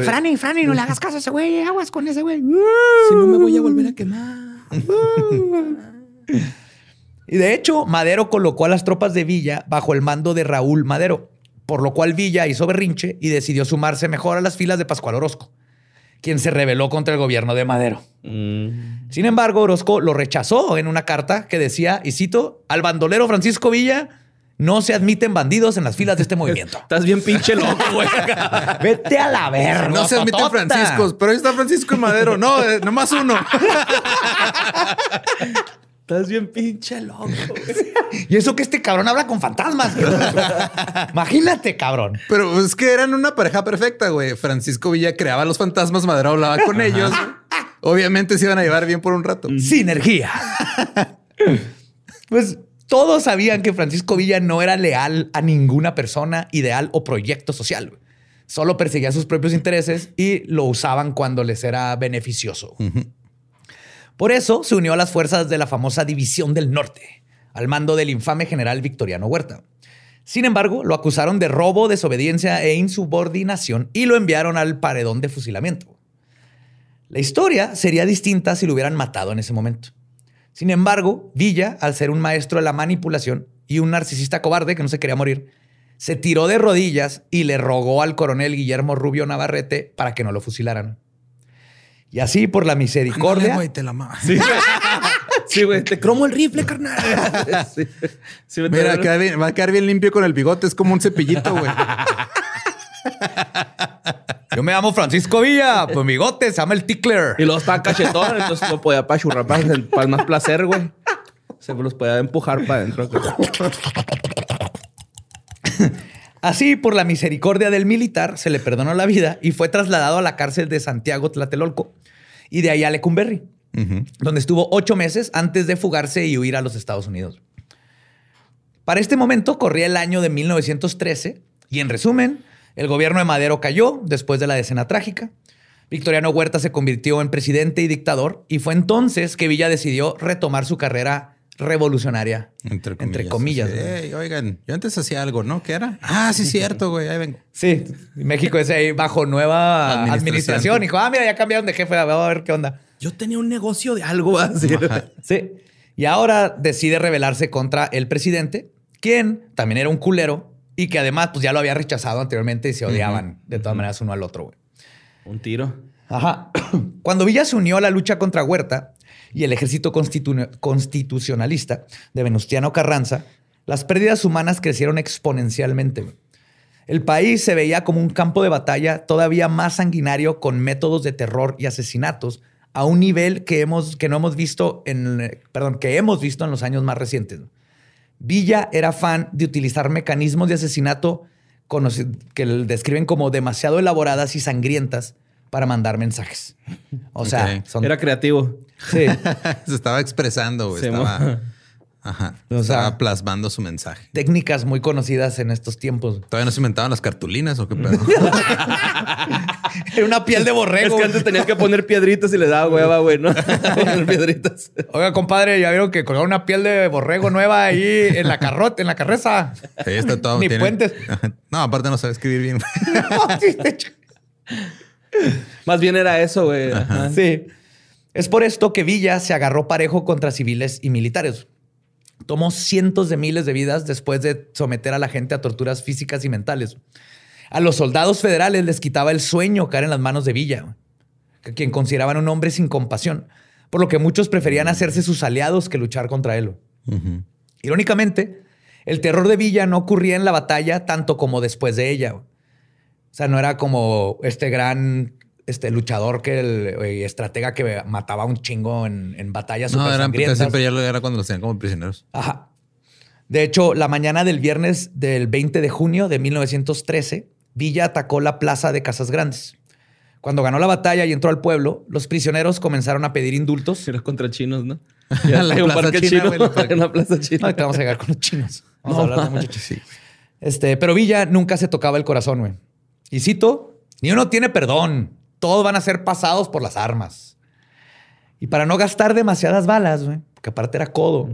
S3: Franny, Franny, no le hagas caso a ese güey. Aguas con ese güey.
S2: Si no me voy a volver a quemar.
S3: Y de hecho, Madero colocó a las tropas de Villa bajo el mando de Raúl Madero, por lo cual Villa hizo berrinche y decidió sumarse mejor a las filas de Pascual Orozco, quien se rebeló contra el gobierno de Madero.
S2: Mm.
S3: Sin embargo, Orozco lo rechazó en una carta que decía, y cito, al bandolero Francisco Villa, no se admiten bandidos en las filas de este movimiento.
S2: Estás bien pinche loco, güey.
S3: Vete a la verga.
S1: no se admiten. Franciscos, pero ahí está Francisco y Madero. No, eh, nomás uno.
S2: Estás bien pinche loco. güey.
S3: Y eso que este cabrón habla con fantasmas. Imagínate, cabrón.
S1: Pero es que eran una pareja perfecta, güey. Francisco Villa creaba los fantasmas, Madero hablaba con ellos. Obviamente se iban a llevar bien por un rato.
S3: Sinergia. pues todos sabían que Francisco Villa no era leal a ninguna persona, ideal o proyecto social. güey. Solo perseguía sus propios intereses y lo usaban cuando les era beneficioso. Por eso se unió a las fuerzas de la famosa División del Norte, al mando del infame general Victoriano Huerta. Sin embargo, lo acusaron de robo, desobediencia e insubordinación y lo enviaron al paredón de fusilamiento. La historia sería distinta si lo hubieran matado en ese momento. Sin embargo, Villa, al ser un maestro de la manipulación y un narcisista cobarde que no se quería morir, se tiró de rodillas y le rogó al coronel Guillermo Rubio Navarrete para que no lo fusilaran. Y así, por la misericordia,
S1: Ándale, güey, te la ma-
S2: Sí, güey. Te cromo el rifle, carnal. Sí. Sí, me
S1: Mira, queda bien- va a quedar bien limpio con el bigote. Es como un cepillito, güey.
S3: Yo me llamo Francisco Villa, pues mi bigote se llama el Tickler.
S2: Y luego estaba cachetón, entonces lo podía pachurrar para, para más placer, güey. Se los podía empujar para adentro.
S3: Así, por la misericordia del militar, se le perdonó la vida y fue trasladado a la cárcel de Santiago Tlatelolco y de ahí a Lecumberri, donde estuvo ocho meses antes de fugarse y huir a los Estados Unidos. Para este momento corría el año de 1913 y en resumen, el gobierno de Madero cayó después de la decena trágica. Victoriano Huerta se convirtió en presidente y dictador y fue entonces que Villa decidió retomar su carrera revolucionaria. Entre comillas.
S1: así, "Ey, oigan, yo antes hacía algo, ¿no? ¿Qué era? Ah, sí, cierto, güey. Ahí vengo.
S3: Sí, México es ahí bajo nueva
S1: Administración.
S3: administración. Dijo, ah, mira, ya cambiaron de jefe, a ver qué onda.
S2: Yo tenía un negocio de algo así.
S3: Sí. Y ahora decide rebelarse contra el presidente, quien también era un culero y que además pues ya lo había rechazado anteriormente y se odiaban de todas maneras uno al otro, güey.
S2: Un tiro.
S3: Ajá. Cuando Villa se unió a la lucha contra Huerta y el ejército constitu- constitucionalista de Venustiano Carranza, las pérdidas humanas crecieron exponencialmente. El país se veía como un campo de batalla todavía más sanguinario con métodos de terror y asesinatos a un nivel que hemos que no hemos visto en perdón, que hemos visto en los años más recientes. Villa era fan de utilizar mecanismos de asesinato que describen como demasiado elaboradas y sangrientas para mandar mensajes. O sea, son
S2: Era creativo.
S3: Sí,
S1: Se estaba expresando, güey. Estaba,
S2: mo-
S1: ajá,
S3: O sea-
S1: estaba plasmando su mensaje.
S3: técnicas muy conocidas en estos tiempos.
S1: ¿Todavía no se inventaban las cartulinas o qué pedo?
S3: Era una piel de
S2: Es
S3: borrego.
S2: que antes tenías que poner piedritas y le daba hueva, güey, ¿no? Poner piedritas.
S3: Oiga, compadre, ya vieron que colgaron una piel de borrego nueva ahí en la carrota, en la carreza.
S1: Sí, está todo.
S3: Ni puentes.
S1: No, aparte no sabe escribir bien.
S3: No, sí, de hecho.
S2: Más bien era eso, güey. Ajá.
S3: Sí. Es por esto que Villa se agarró parejo contra civiles y militares. Tomó cientos de miles de vidas después de someter a la gente a torturas físicas y mentales. A los soldados federales les quitaba el sueño caer en las manos de Villa, a quien consideraban un hombre sin compasión, por lo que muchos preferían hacerse sus aliados que luchar contra él. Irónicamente, el terror de Villa no ocurría en la batalla tanto como después de ella. O sea, no era como este gran este luchador que el eh, estratega que mataba un chingo en, en batallas
S1: No, eran, siempre ya lo era cuando los tenían como prisioneros.
S3: Ajá. De hecho, la mañana del viernes del 20 de junio de 1913, Villa atacó la plaza de Casas Grandes. Cuando ganó la batalla y entró al pueblo, los prisioneros comenzaron a pedir indultos.
S2: Era contra chinos, ¿no?
S1: La
S2: hay un
S1: plaza china,
S2: chino.
S1: güey, la plaza-
S2: china.
S3: Ahorita vamos a llegar con los chinos. Vamos a hablar de muchachos. Este, pero Villa nunca se tocaba el corazón, güey. Y cito, ni uno tiene perdón. Todos van a ser pasados por las armas. Y para no gastar demasiadas balas, güey, porque aparte era codo,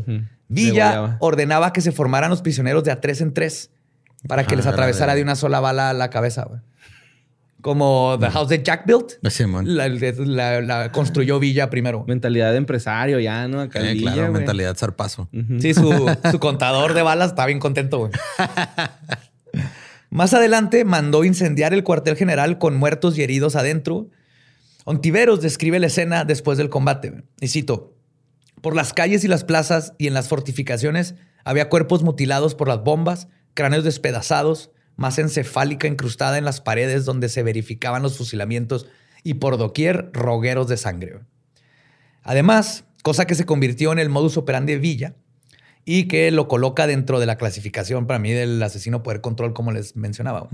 S3: Villa ordenaba que se formaran los prisioneros de a tres en tres para que
S1: Ah,
S3: les atravesara
S1: órale.
S3: de una sola bala la cabeza, güey. Como The House de Jack Built.
S1: Simón.
S3: La, la- la construyó Villa primero.
S2: Mentalidad de empresario ya, ¿no? Acá
S1: Eh,
S2: Villa,
S1: claro, mentalidad zarpazo.
S3: Sí, su, su contador de balas está bien contento, güey. Más adelante mandó incendiar el cuartel general con muertos y heridos adentro. Ontiveros describe la escena después del combate. Y cito, por las calles y las plazas y en las fortificaciones había cuerpos mutilados por las bombas, cráneos despedazados, masa encefálica incrustada en las paredes donde se verificaban los fusilamientos y por doquier rogueros de sangre. Además, cosa que se convirtió en el modus operandi de Villa y que lo coloca dentro de la clasificación para mí del asesino poder control, como les mencionaba.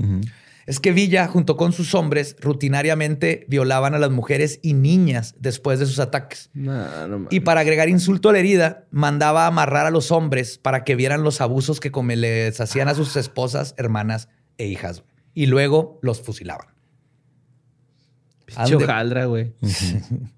S3: Es que Villa, junto con sus hombres, rutinariamente violaban a las mujeres y niñas después de sus ataques.
S2: No,
S3: Y para agregar insulto a la herida, mandaba amarrar a los hombres para que vieran los abusos que come- les hacían a sus esposas, hermanas e hijas. Y luego los fusilaban. ¿A
S2: Pinche güey.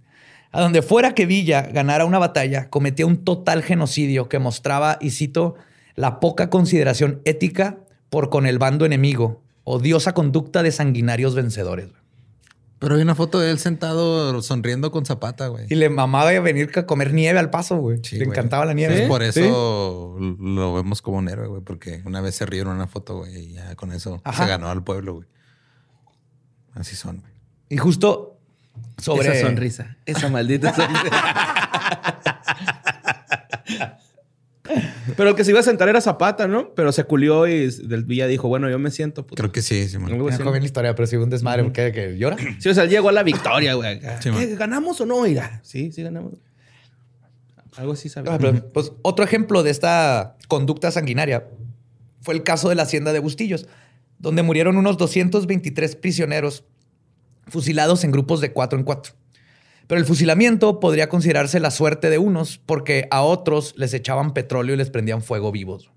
S3: a donde fuera que Villa ganara una batalla, cometía un total genocidio que mostraba, y cito, la poca consideración ética por con el bando enemigo, odiosa conducta de sanguinarios vencedores.
S1: Pero hay una foto de él sentado sonriendo con zapata, güey.
S3: Y le mamaba a venir a comer nieve al paso, güey.
S1: Sí,
S3: le
S1: güey.
S3: encantaba la nieve.
S1: Pues por eso lo vemos como un héroe, güey, porque una vez se rieron una foto, güey, y ya con eso
S3: Ajá.
S1: se ganó al pueblo, güey. Así son, güey.
S3: Y justo sobre...
S2: Esa sonrisa. Esa maldita sonrisa. Pero el que se iba a sentar era Zapata, ¿no? Pero se culió y del Villa dijo, bueno, yo me siento. puto.
S1: Creo que sí,
S3: No
S2: así.
S3: bien la historia, pero sí hubo un desmadre porque que llora.
S2: Sí, o sea, él llegó a la victoria, güey.
S1: Sí,
S2: ¿Qué,
S1: man.
S2: ¿Ganamos o no? Mira, sí, sí ganamos. Algo así sabía.
S3: Ah, pero, pues, otro ejemplo de esta conducta sanguinaria fue el caso de la hacienda de Bustillos, donde murieron unos 223 prisioneros fusilados en grupos de cuatro en cuatro. Pero el fusilamiento podría considerarse la suerte de unos porque a otros les echaban petróleo y les prendían fuego vivos.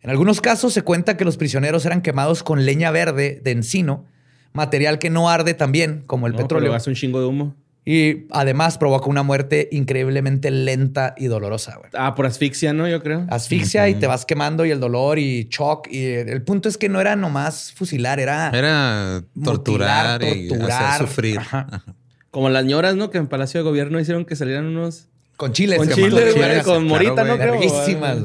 S3: En algunos casos se cuenta que los prisioneros eran quemados con leña verde de encino, material que no arde tan bien como el
S2: No,
S3: petróleo.
S2: pero hace un chingo de humo.
S3: Y además provoca una muerte increíblemente lenta y dolorosa. güey.
S2: Ah, por asfixia, ¿no? Yo creo.
S3: Asfixia y te vas quemando y el dolor y shock. Y el punto es que no era nomás fusilar, era...
S1: Era torturar,
S3: Mutilar,
S1: y
S3: torturar.
S1: hacer sufrir.
S3: Ajá.
S1: Ajá.
S2: Como las ñoras, ¿no? Que en Palacio de Gobierno hicieron que salieran unos...
S3: Con chiles.
S2: Con
S3: chiles.
S2: güey. Con
S1: claro,
S2: morita, ¿no? Creo.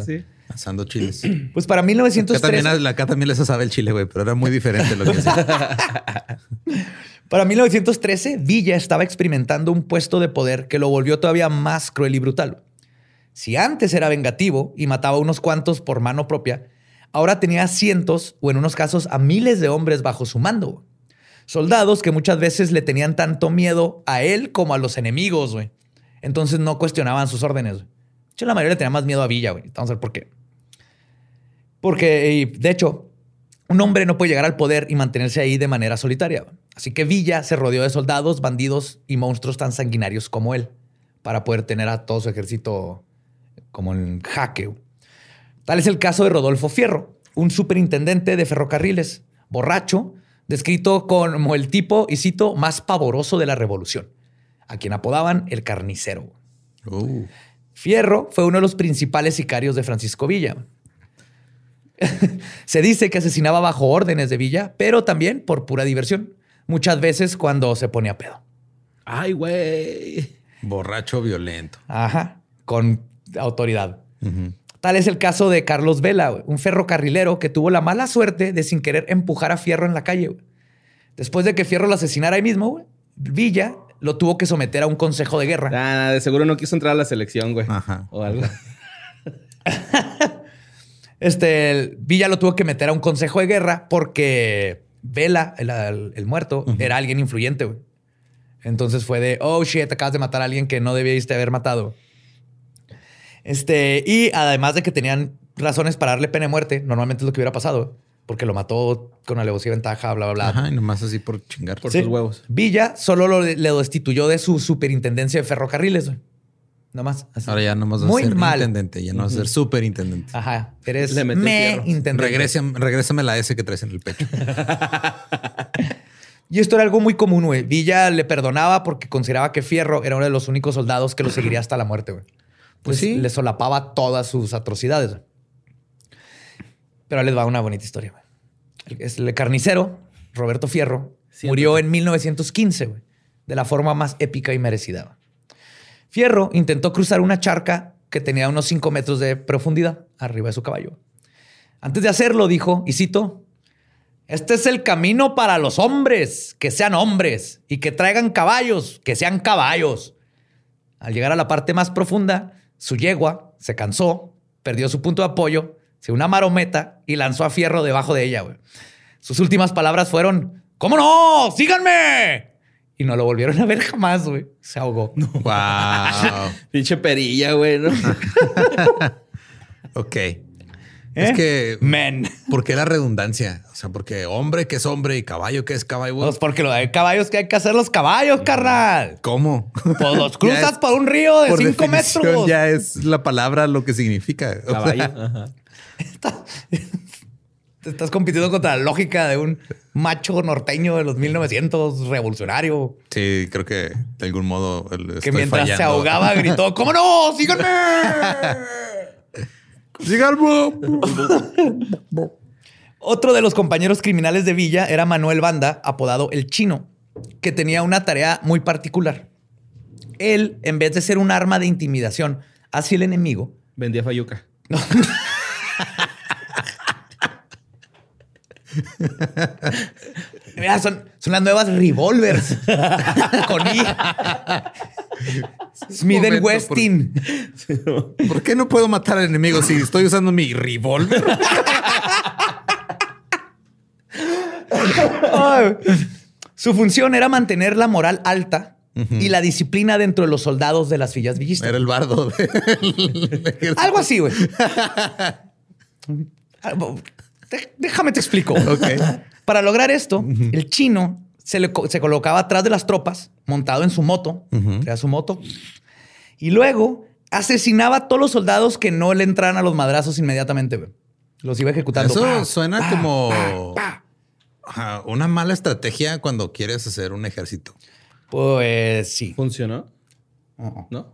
S2: Sí.
S1: Asando chiles.
S3: Pues para
S1: Acá
S3: 1913...
S1: también, acá también les sabe el chile, güey, pero era muy diferente lo que hacía.
S3: Para 1913, Villa estaba experimentando un puesto de poder que lo volvió todavía más cruel y brutal. Si antes era vengativo y mataba a unos cuantos por mano propia, ahora tenía cientos o en unos casos a miles de hombres bajo su mando. Soldados que muchas veces le tenían tanto miedo a él como a los enemigos, güey. Entonces no cuestionaban sus órdenes. De hecho, la mayoría le tenía más miedo a Villa, güey. Vamos a ver por qué. Porque, de hecho, un hombre no puede llegar al poder y mantenerse ahí de manera solitaria. Así que Villa se rodeó de soldados, bandidos y monstruos tan sanguinarios como él para poder tener a todo su ejército como en jaque. Tal es el caso de Rodolfo Fierro, un superintendente de ferrocarriles, borracho, descrito como el tipo, y cito, más pavoroso de la revolución, a quien apodaban el carnicero.
S1: Uh,
S3: Fierro fue uno de los principales sicarios de Francisco Villa. Se dice que asesinaba bajo órdenes de Villa, pero también por pura diversión. Muchas veces cuando se ponía pedo.
S2: Ay, güey.
S1: borracho violento.
S3: Ajá, con autoridad. Tal es el caso de Carlos Vela, un ferrocarrilero que tuvo la mala suerte de sin querer empujar a Fierro en la calle. Después de que Fierro lo asesinara ahí mismo, güey, Villa lo tuvo que someter a un consejo de guerra.
S2: Ah, de seguro no quiso entrar a la selección, güey.
S1: Ajá.
S2: O algo.
S3: Este, Villa lo tuvo que meter a un consejo de guerra porque Vela, el, el- el muerto, era alguien influyente, güey. Entonces fue de, oh shit, acabas de matar a alguien que no debiste haber matado. Este, y además de que tenían razones para darle pena de muerte, normalmente es lo que hubiera pasado, porque lo mató con alevosía y ventaja, bla, bla, bla.
S1: Ajá, y nomás así por chingar.
S2: Por
S3: Sí.
S2: sus huevos.
S3: Villa solo lo- le destituyó de su superintendencia de ferrocarriles, güey. Nomás. así.
S1: Ahora ya nomás va
S3: Muy
S1: a ser
S3: mal.
S1: intendente, ya no va a ser superintendente.
S3: Ajá. Eres
S2: Le
S3: me
S2: fierro.
S3: intendente.
S1: Regrésame, regrésame la S que traes en el pecho.
S3: Y esto era algo muy común, güey. Villa le perdonaba porque consideraba que Fierro era uno de los únicos soldados que lo seguiría hasta la muerte, güey.
S1: Pues sí.
S3: Le solapaba todas sus atrocidades. Pero ahí les va una bonita historia, güey. El, carnicero, Roberto Fierro, murió en 1915, güey. De la forma más épica y merecida. güey. Fierro intentó cruzar una charca que tenía unos 5 metros de profundidad arriba de su caballo. Antes de hacerlo, dijo, y cito, este es el camino para los hombres, que sean hombres, y que traigan caballos, que sean caballos. Al llegar a la parte más profunda, su yegua se cansó, perdió su punto de apoyo, se una marometa y lanzó a Fierro debajo de ella. Sus últimas palabras fueron, ¿cómo no? ¡Síganme! Y no lo volvieron a ver jamás, güey. Se ahogó.
S1: wow.
S2: Pinche perilla, güey, ¿no?
S1: Ok.
S3: ¿Eh?
S1: Es que,
S3: Men.
S1: ¿por qué la redundancia? O sea, porque hombre que es hombre y caballo que es caballo.
S3: Pues porque lo de caballos que hay que hacer los caballos, carnal.
S1: ¿Cómo?
S3: Pues los cruzas
S1: es-
S3: por un río de
S1: por
S3: cinco metros.
S1: Ya es la palabra lo que significa. O sea,
S2: Caballo. Ajá.
S3: Estás compitiendo contra la lógica de un macho norteño de los 1900 revolucionario
S1: sí, creo que de algún modo el-
S3: que
S1: estoy
S3: mientras se ahogaba gritó, ¿cómo no? ¡Síganme!
S1: ¡Síganme!
S3: Otro de los compañeros criminales de Villa era Manuel Banda, apodado El Chino, que tenía una tarea muy particular. Él, en vez de ser un arma de intimidación hacia el enemigo,
S2: Vendía fayuca.
S3: Mira, son, son las nuevas revolvers con I. Smith Westin.
S1: ¿Por qué no puedo matar al enemigo si estoy usando mi revólver?
S3: Su función era mantener la moral alta y la disciplina dentro de los soldados de las villas villistas.
S1: Era el bardo. ejército.
S3: Algo así, güey. Déjame te explico. Para lograr esto, el chino se, le se colocaba atrás de las tropas, montado en su moto, era su moto, y luego asesinaba a todos los soldados que no le entraran a los madrazos inmediatamente. Los iba ejecutando.
S1: Eso
S3: Pa,
S1: suena
S3: pa,
S1: como
S3: pa, pa.
S1: ajá, una mala estrategia cuando quieres hacer un ejército.
S3: Pues sí.
S2: ¿Funcionó? ¿No?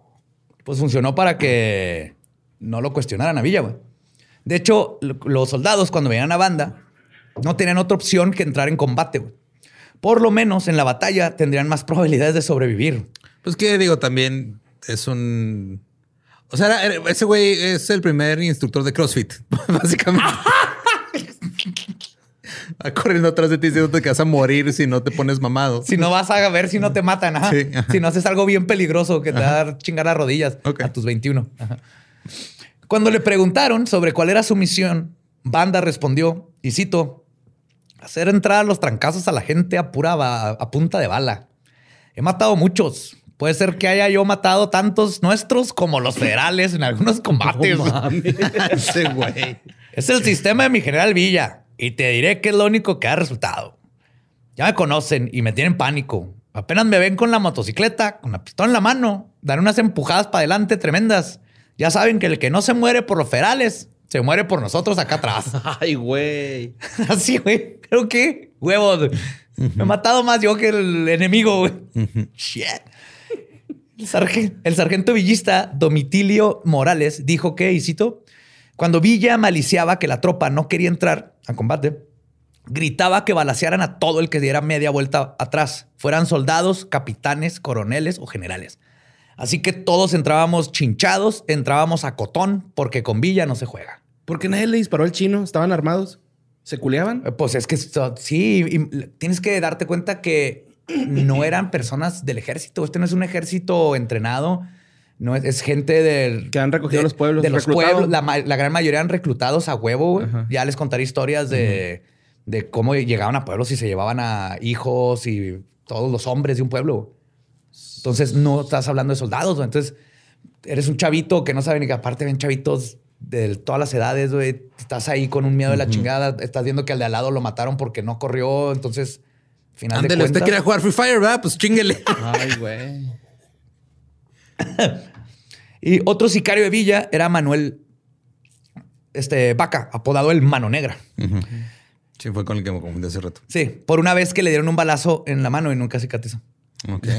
S3: Pues funcionó para que no lo cuestionaran a Villa, güey. De hecho, lo- los soldados cuando venían a banda no tenían otra opción que entrar en combate, güey. Por lo menos en la batalla tendrían más probabilidades de sobrevivir.
S1: Pues que digo, también es un. O sea, ese güey es el primer instructor de CrossFit, básicamente. Corriendo atrás de ti diciendo que vas a morir si no te pones mamado.
S3: Si no vas a ver si no te matan, ajá.
S1: Sí, ajá.
S3: si no haces algo bien peligroso que te va a dar chingar las rodillas
S1: Ok.
S3: a tus 21. Ajá. Cuando le preguntaron sobre cuál era su misión, Banda respondió, y cito, hacer entrar a los trancazos a la gente a pura a punta de bala. He matado muchos. Puede ser que haya yo matado tantos nuestros como los federales en algunos combates.
S1: ese güey.
S3: Es el sistema de mi general Villa. Y te diré que es lo único que ha resultado. Ya me conocen y me tienen pánico. Apenas me ven con la motocicleta, con la pistola en la mano, dan unas empujadas para adelante tremendas. Ya saben que el que no se muere por los ferales, se muere por nosotros acá atrás.
S2: Ay, güey.
S3: Así, güey. Creo que, huevos. Me he matado más yo que el enemigo, güey. Shit. El, sargen- el sargento villista Domitilio Morales dijo que, y cito, cuando Villa maliciaba que la tropa no quería entrar a combate, gritaba que balacearan a todo el que diera media vuelta atrás, fueran soldados, capitanes, coroneles o generales. Así que todos entrábamos chinchados, entrábamos a cotón, porque con Villa no se juega.
S2: ¿Por qué nadie le disparó al chino? ¿Estaban armados? ¿Se culeaban?
S3: Eh, Pues es que so- sí, y tienes que darte cuenta que no eran personas del ejército. Este no es un ejército entrenado. No es, es gente del
S2: Que han recogido
S3: de-
S2: los pueblos,
S3: De los pueblos. La, gran mayoría eran reclutados a huevo.
S2: Ajá.
S3: Ya les contaré historias de, de cómo llegaban a pueblos y se llevaban a hijos y todos los hombres de un pueblo. Entonces no estás hablando de soldados. güey. Entonces eres un chavito que no sabe ni que aparte ven chavitos de todas las edades, güey. Estás ahí con un miedo de la chingada. Estás viendo que al de al lado lo mataron porque no corrió. Entonces, final de
S1: usted quiere jugar Free Fire, ¿verdad? Pues chinguele.
S2: Ay, güey.
S3: Y otro sicario de Villa era Manuel este, Vaca, apodado el Mano Negra.
S1: Sí, fue con el que me confundí hace rato.
S3: Sí, por una vez que le dieron un balazo en la mano y nunca cicatrizó.
S1: Ok.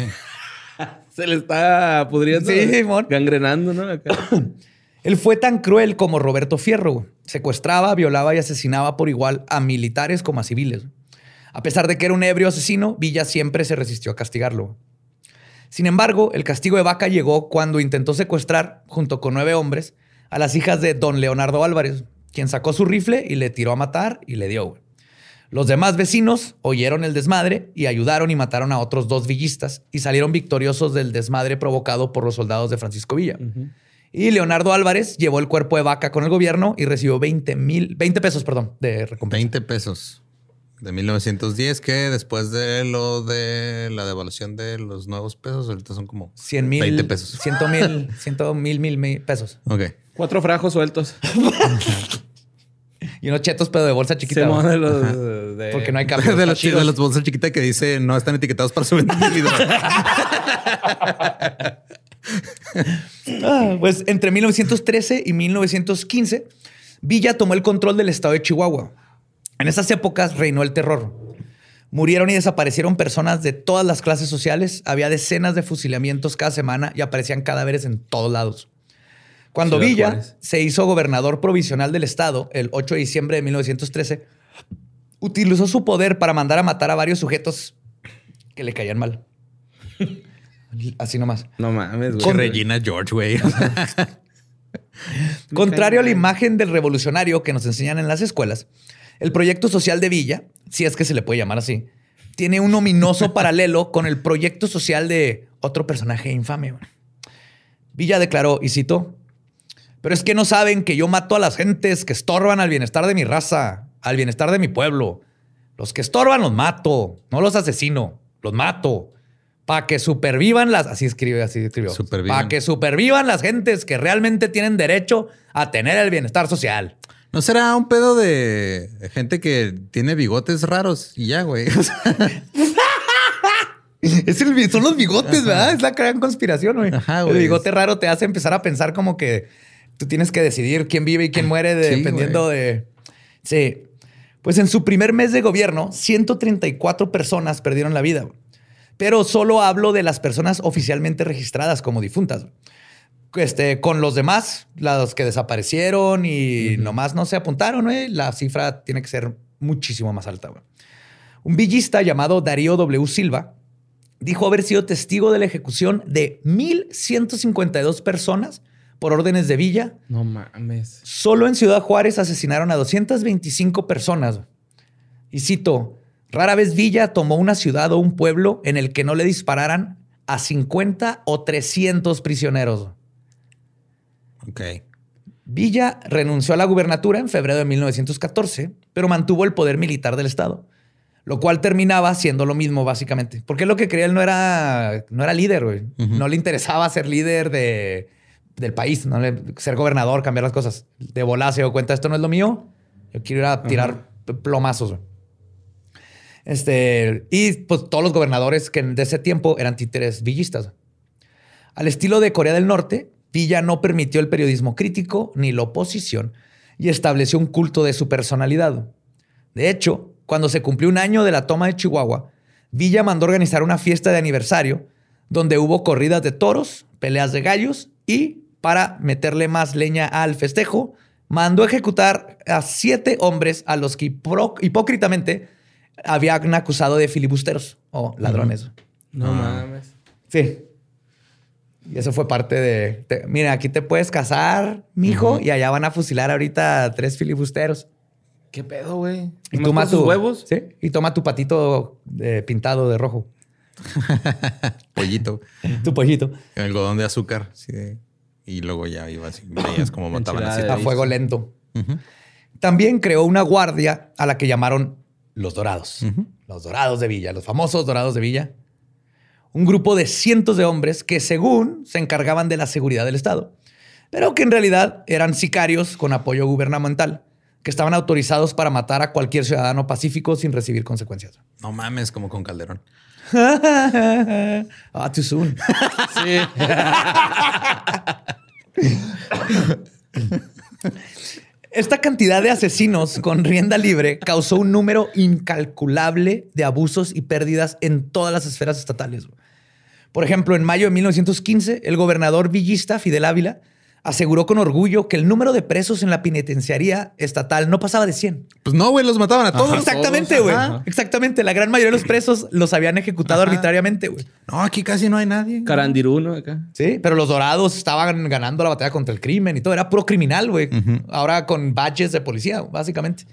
S2: Se le está pudriendo.
S3: Sí.
S2: Gangrenando, ¿no? Acá.
S3: Él fue tan cruel como Roberto Fierro. Secuestraba, violaba y asesinaba por igual a militares como a civiles. A pesar de que era un ebrio asesino, Villa siempre se resistió a castigarlo. Sin embargo, el castigo de Vaca llegó cuando intentó secuestrar, junto con nueve hombres, a las hijas de don Leonardo Álvarez, quien sacó su rifle y le tiró a matar y le dio. Los demás vecinos oyeron el desmadre y ayudaron y mataron a otros dos villistas y salieron victoriosos del desmadre provocado por los soldados de Francisco Villa. Y Leonardo Álvarez llevó el cuerpo de vaca con el gobierno y recibió 20 mil, 20 pesos, perdón, de recompensa.
S1: 20 pesos de 1910, que después de lo de la devaluación de los nuevos pesos, ahorita son como
S3: 100 mil.
S1: 20 pesos.
S3: 100 mil, 100 mil, mil, mil pesos.
S1: Ok.
S2: Cuatro frajos sueltos.
S3: Y unos chetos, pero de bolsa chiquita.
S2: Simón
S3: güey.
S2: de los de-
S3: Porque no hay cambio.
S1: de, los, de las bolsas chiquitas que dice no están etiquetados para su venta individual.
S3: Ah, pues entre 1913 y 1915, Villa tomó el control del estado de Chihuahua. En esas épocas reinó el terror. Murieron y desaparecieron personas de todas las clases sociales. Había decenas de fusilamientos cada semana y aparecían cadáveres en todos lados. Cuando
S2: Ciudad
S3: Villa
S2: Juárez.
S3: se hizo gobernador provisional del estado el 8 de diciembre de 1913, utilizó su poder para mandar a matar a varios sujetos que le caían mal. Así nomás.
S2: No mames, güey.
S1: Con Regina George, güey.
S3: Contrario a la imagen del revolucionario que nos enseñan en las escuelas, el proyecto social de Villa, si es que se le puede llamar así, tiene un ominoso paralelo con el proyecto social de otro personaje infame. Villa declaró, y cito, Pero es que no saben que yo mato a las gentes que estorban al bienestar de mi raza, al bienestar de mi pueblo. Los que estorban los mato, no los asesino, los mato. Para que supervivan las. Así escribe, así escribió. Para que supervivan las gentes que realmente tienen derecho a tener el bienestar social.
S1: ¿No será un pedo de gente que tiene bigotes raros y ya, güey? O sea,
S3: Es el, son los bigotes, ¿verdad? Es la gran conspiración, güey.
S1: Ajá,
S3: El
S1: güey.
S3: bigote raro te hace empezar a pensar como que tú tienes que decidir quién vive y quién muere de-
S1: Sí,
S3: dependiendo
S1: güey.
S3: de. Sí. Pues en su primer mes de gobierno, 134 personas perdieron la vida. Pero solo hablo de las personas oficialmente registradas como difuntas. Este, con los demás, los que desaparecieron y nomás no se apuntaron, güey, la cifra tiene que ser muchísimo más alta. Un villista llamado Darío W. Silva dijo haber sido testigo de la ejecución de 1.152 personas por órdenes de villa.
S2: No mames.
S3: Solo en Ciudad Juárez asesinaron a 225 personas. Y cito, rara vez Villa tomó una ciudad o un pueblo en el que no le dispararan a 50 o 300 prisioneros.
S1: ok.
S3: Villa renunció a la gubernatura en febrero de 1914, pero mantuvo el poder militar del Estado, lo cual terminaba siendo lo mismo básicamente, porque lo que quería él no era, no era líder, güey. No le interesaba ser líder de, del país, no ser gobernador, cambiar las cosas. De volada se dio cuenta, esto no es lo mío, yo quiero ir a tirar plomazos. Este, y pues todos los gobernadores que de ese tiempo eran títeres villistas. Al estilo de Corea del Norte, Villa no permitió el periodismo crítico ni la oposición y estableció un culto de su personalidad. De hecho, cuando se cumplió un año de la toma de Chihuahua, Villa mandó organizar una fiesta de aniversario donde hubo corridas de toros, peleas de gallos y, para meterle más leña al festejo, mandó ejecutar a siete hombres a los que hipócritamente habían acusado de filibusteros o ladrones.
S2: No mames.
S3: Sí. Y eso fue parte de. te- mira, aquí te puedes casar, mijo, y allá van a fusilar ahorita a tres filibusteros.
S2: ¿Qué pedo, güey?
S3: Y
S2: ¿Nomás
S3: toma
S2: con sus
S3: tu
S2: huevos?
S3: Sí. Y toma tu patito eh, pintado de rojo.
S1: Pollito.
S3: Tu pollito.
S1: Algodón de azúcar. sí, de- y luego ya iba así. Veías cómo mataban así.
S3: A fuego lento. También creó una guardia a la que llamaron los Dorados. Los Dorados de Villa, los famosos Dorados de Villa. Un grupo de cientos de hombres que según se encargaban de la seguridad del Estado, pero que en realidad eran sicarios con apoyo gubernamental, que estaban autorizados para matar a cualquier ciudadano pacífico sin recibir consecuencias.
S1: No mames, como con Calderón.
S3: ah, too soon. Esta cantidad de asesinos con rienda libre causó un número incalculable de abusos y pérdidas en todas las esferas estatales. Por ejemplo, en mayo de 1915, el gobernador villista Fidel Ávila aseguró con orgullo que el número de presos en la penitenciaría estatal no pasaba de 100.
S1: Pues no, güey, los mataban a todos.
S3: Exactamente, güey. Exactamente. La gran mayoría de los presos los habían ejecutado
S1: Ajá.
S3: arbitrariamente, güey.
S1: No, aquí casi no hay nadie.
S2: Carandiruno acá.
S3: Sí, pero los dorados estaban ganando la batalla contra el crimen y todo. Era puro criminal, güey. Ahora con badges de policía, básicamente.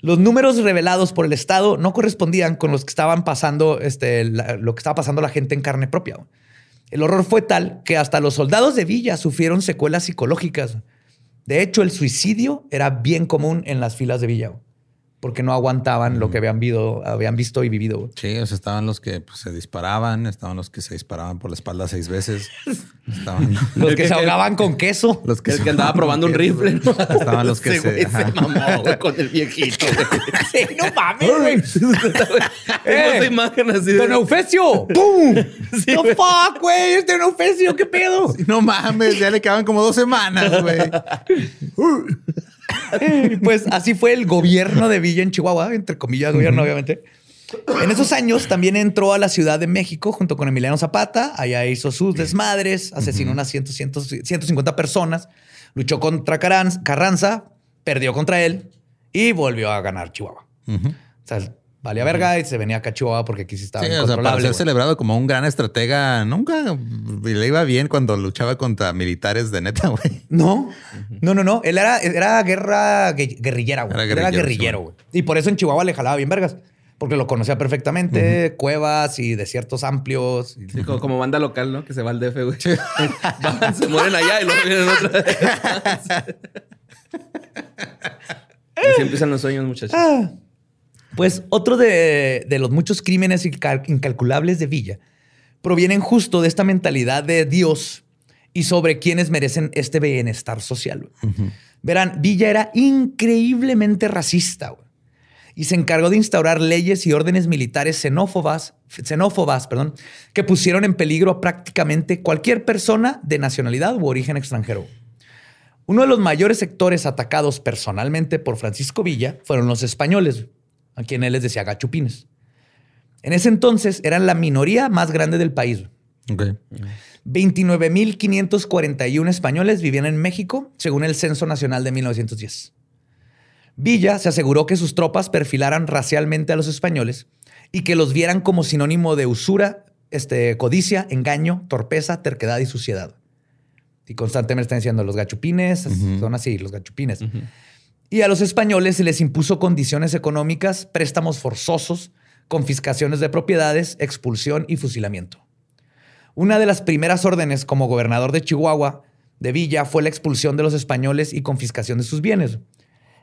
S3: Los números revelados por el Estado no correspondían con los que estaban pasando, este, la- lo que estaba pasando la gente en carne propia. güey. El horror fue tal que hasta los soldados de Villa sufrieron secuelas psicológicas. De hecho, el suicidio era bien común en las filas de Villa, porque no aguantaban lo que habían, vido- habían visto y vivido.
S1: Sí, o sea, estaban los que pues, se disparaban, estaban los que se disparaban por la espalda seis veces, estaban
S3: Los que
S2: que-
S3: se ahogaban con queso.
S1: los que
S2: El que andaba probando un rifle, ¿no?
S1: Estaban los que se,
S2: mamó, con el viejito.
S3: Sí, no mames, güey.
S2: Tengo esa imagen así de-
S3: Don Eufesio. ¡Pum! the fuck, güey. Es Don Eufesio. ¿Qué pedo?
S1: No mames, ya le quedaban como dos semanas, güey.
S3: Pues así fue el gobierno de Villa en Chihuahua, entre comillas, gobierno, obviamente. En esos años también entró a la Ciudad de México junto con Emiliano Zapata. Allá hizo sus desmadres, asesinó unas 100, 100, 150 personas, luchó contra Carranza, perdió contra él y volvió a ganar Chihuahua. O sea, valía verga y se venía acá a Chihuahua porque aquí sí estaba
S1: Sí, o sea, para ser
S3: güey.
S1: celebrado como un gran estratega, nunca le iba bien cuando luchaba contra militares de neta, güey.
S3: No, no, no, no. Él era, era guerra gue- guerrillera, güey.
S1: Era guerrillero,
S3: güey. Y por eso en Chihuahua le jalaba bien vergas. porque lo conocía perfectamente, cuevas y desiertos amplios. y-
S2: Sí, como, como banda local, ¿no? Que se va al DF, güey. Van, se mueren allá y luego vienen otra vez. Así empiezan los sueños, muchachos.
S3: Ah. Pues otro de, de los muchos crímenes incal- incalculables de Villa provienen justo de esta mentalidad de Dios y sobre quienes merecen este bienestar social. Verán, Villa era increíblemente racista güey, y se encargó de instaurar leyes y órdenes militares xenófobas, xenófobas perdón, que pusieron en peligro a prácticamente cualquier persona de nacionalidad u origen extranjero. Uno de los mayores sectores atacados personalmente por Francisco Villa fueron los españoles, a quien él les decía gachupines. En ese entonces eran la minoría más grande del país.
S1: Ok.
S3: 29.541 españoles vivían en México, según el Censo Nacional de 1910. Villa se aseguró que sus tropas perfilaran racialmente a los españoles y que los vieran como sinónimo de usura, este, codicia, engaño, torpeza, terquedad y suciedad. Y constantemente están diciendo los gachupines, son así, los gachupines. Y a los españoles se les impuso condiciones económicas, préstamos forzosos, confiscaciones de propiedades, expulsión y fusilamiento. Una de las primeras órdenes como gobernador de Chihuahua de Villa fue la expulsión de los españoles y confiscación de sus bienes.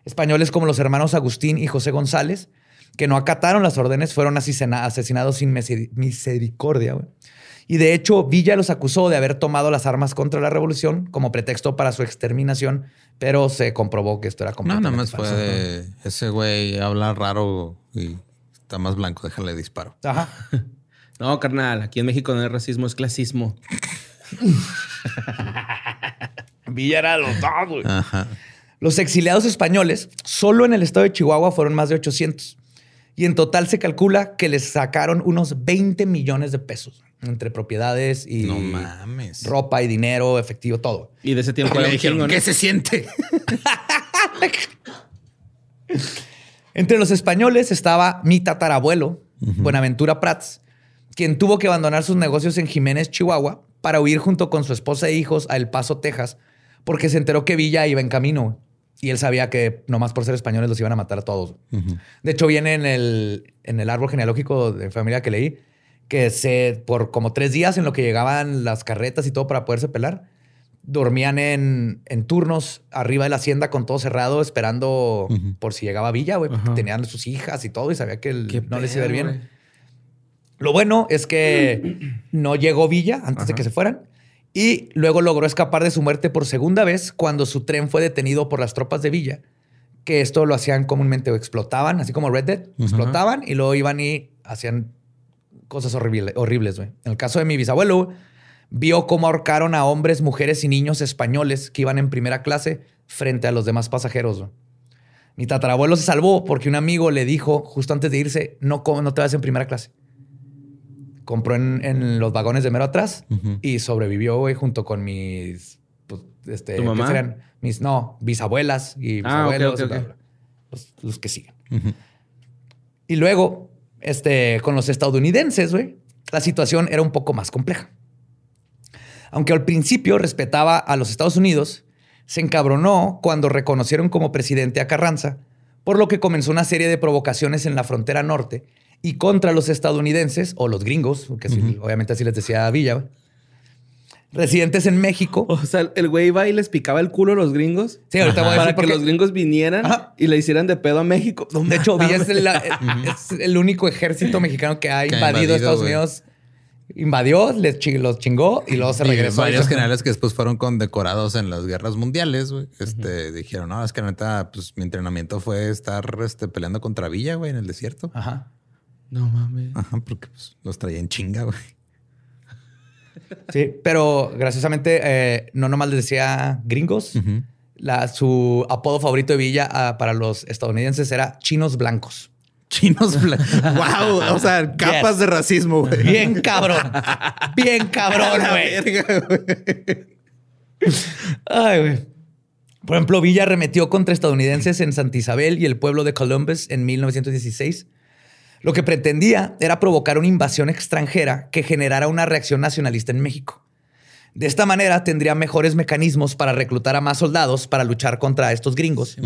S3: Españoles como los hermanos Agustín y José González, que no acataron las órdenes, fueron asesina- asesinados sin miseri- misericordia. Y de hecho, Villa los acusó de haber tomado las armas contra la revolución como pretexto para su exterminación, pero se comprobó que esto era
S1: No,
S3: completamente
S1: nada más fue ese güey habla raro y está más blanco, déjale disparo.
S3: Ajá.
S2: No, carnal, aquí en México no es racismo, es clasismo.
S3: Villa era los dos, güey.
S1: Ajá.
S3: Los exiliados españoles, solo en el estado de Chihuahua fueron más de 800. Y en total se calcula que les sacaron unos 20 millones de pesos entre propiedades y
S1: No mames.
S3: ropa y dinero, efectivo, todo.
S2: Y de ese tiempo
S1: Le dijeron,
S2: chingo, ¿no?
S1: ¿qué se siente?
S3: Entre los españoles estaba mi tatarabuelo, Buenaventura Prats, quien tuvo que abandonar sus negocios en Jiménez, Chihuahua, para huir junto con su esposa e hijos a El Paso, Texas, porque se enteró que Villa iba en camino. Y él sabía que nomás por ser españoles los iban a matar a todos. De hecho, viene en el, en el árbol genealógico de familia que leí, que se, por como tres días en lo que llegaban las carretas y todo para poderse pelar, dormían en, en turnos arriba de la hacienda con todo cerrado, esperando por si llegaba Villa, güey. porque. Tenían sus hijas y todo y sabía que el- no les iba a ir bien. Lo bueno es que no llegó Villa antes de que se fueran y luego logró escapar de su muerte por segunda vez cuando su tren fue detenido por las tropas de Villa, que esto lo hacían comúnmente o explotaban, así como Red Dead, explotaban y luego iban y hacían cosas horrible- horribles. güey. En el caso de mi bisabuelo, vio cómo ahorcaron a hombres, mujeres y niños españoles que iban en primera clase frente a los demás pasajeros. Mi tatarabuelo se salvó porque un amigo le dijo justo antes de irse, no, no te vas en primera clase. Compró en, en los vagones de mero atrás y sobrevivió, güey, junto con mis, pues, este. Mis, no, bisabuelas y
S2: Ah,
S3: bisabuelos. los que siguen. Y luego, este, con los estadounidenses, güey, la situación era un poco más compleja. Aunque al principio respetaba a los Estados Unidos, se encabronó cuando reconocieron como presidente a Carranza, por lo que comenzó una serie de provocaciones en la frontera norte y contra los estadounidenses o los gringos, que obviamente así les decía Villa, residentes en México.
S2: O sea, el güey iba y les picaba el culo a los gringos.
S3: Sí, ahorita voy a
S2: Para
S3: decir
S2: que
S3: por qué.
S2: los gringos vinieran
S3: Ajá.
S2: y le hicieran de pedo a México. No
S3: De hecho, Villa es el, es el único ejército mexicano que ha
S1: Que ha
S3: invadido
S1: invadido,
S3: Estados. Unidos. Invadió, les los chingó y luego se
S1: Y
S3: regresó.
S1: varios generales que después fueron condecorados en las guerras mundiales, güey. Este, dijeron, no, es que la neta, pues mi entrenamiento fue estar este, peleando contra Villa, güey, en el desierto.
S3: Ajá.
S2: No mames.
S1: Ajá, porque pues, los traía en chinga, güey.
S3: Sí, pero graciosamente no no nomás les decía gringos. La, su apodo favorito de Villa ah, para los estadounidenses era chinos blancos.
S1: Chinos blancos. wow. O sea, capas
S3: Yes.
S1: de racismo, güey.
S3: Bien cabrón. Bien cabrón, güey. Ay, güey. Por ejemplo, Villa arremetió contra estadounidenses en Santa Isabel y el pueblo de Columbus en 1916. Lo que pretendía era provocar una invasión extranjera que generara una reacción nacionalista en México. De esta manera tendría mejores mecanismos para reclutar a más soldados para luchar contra estos gringos.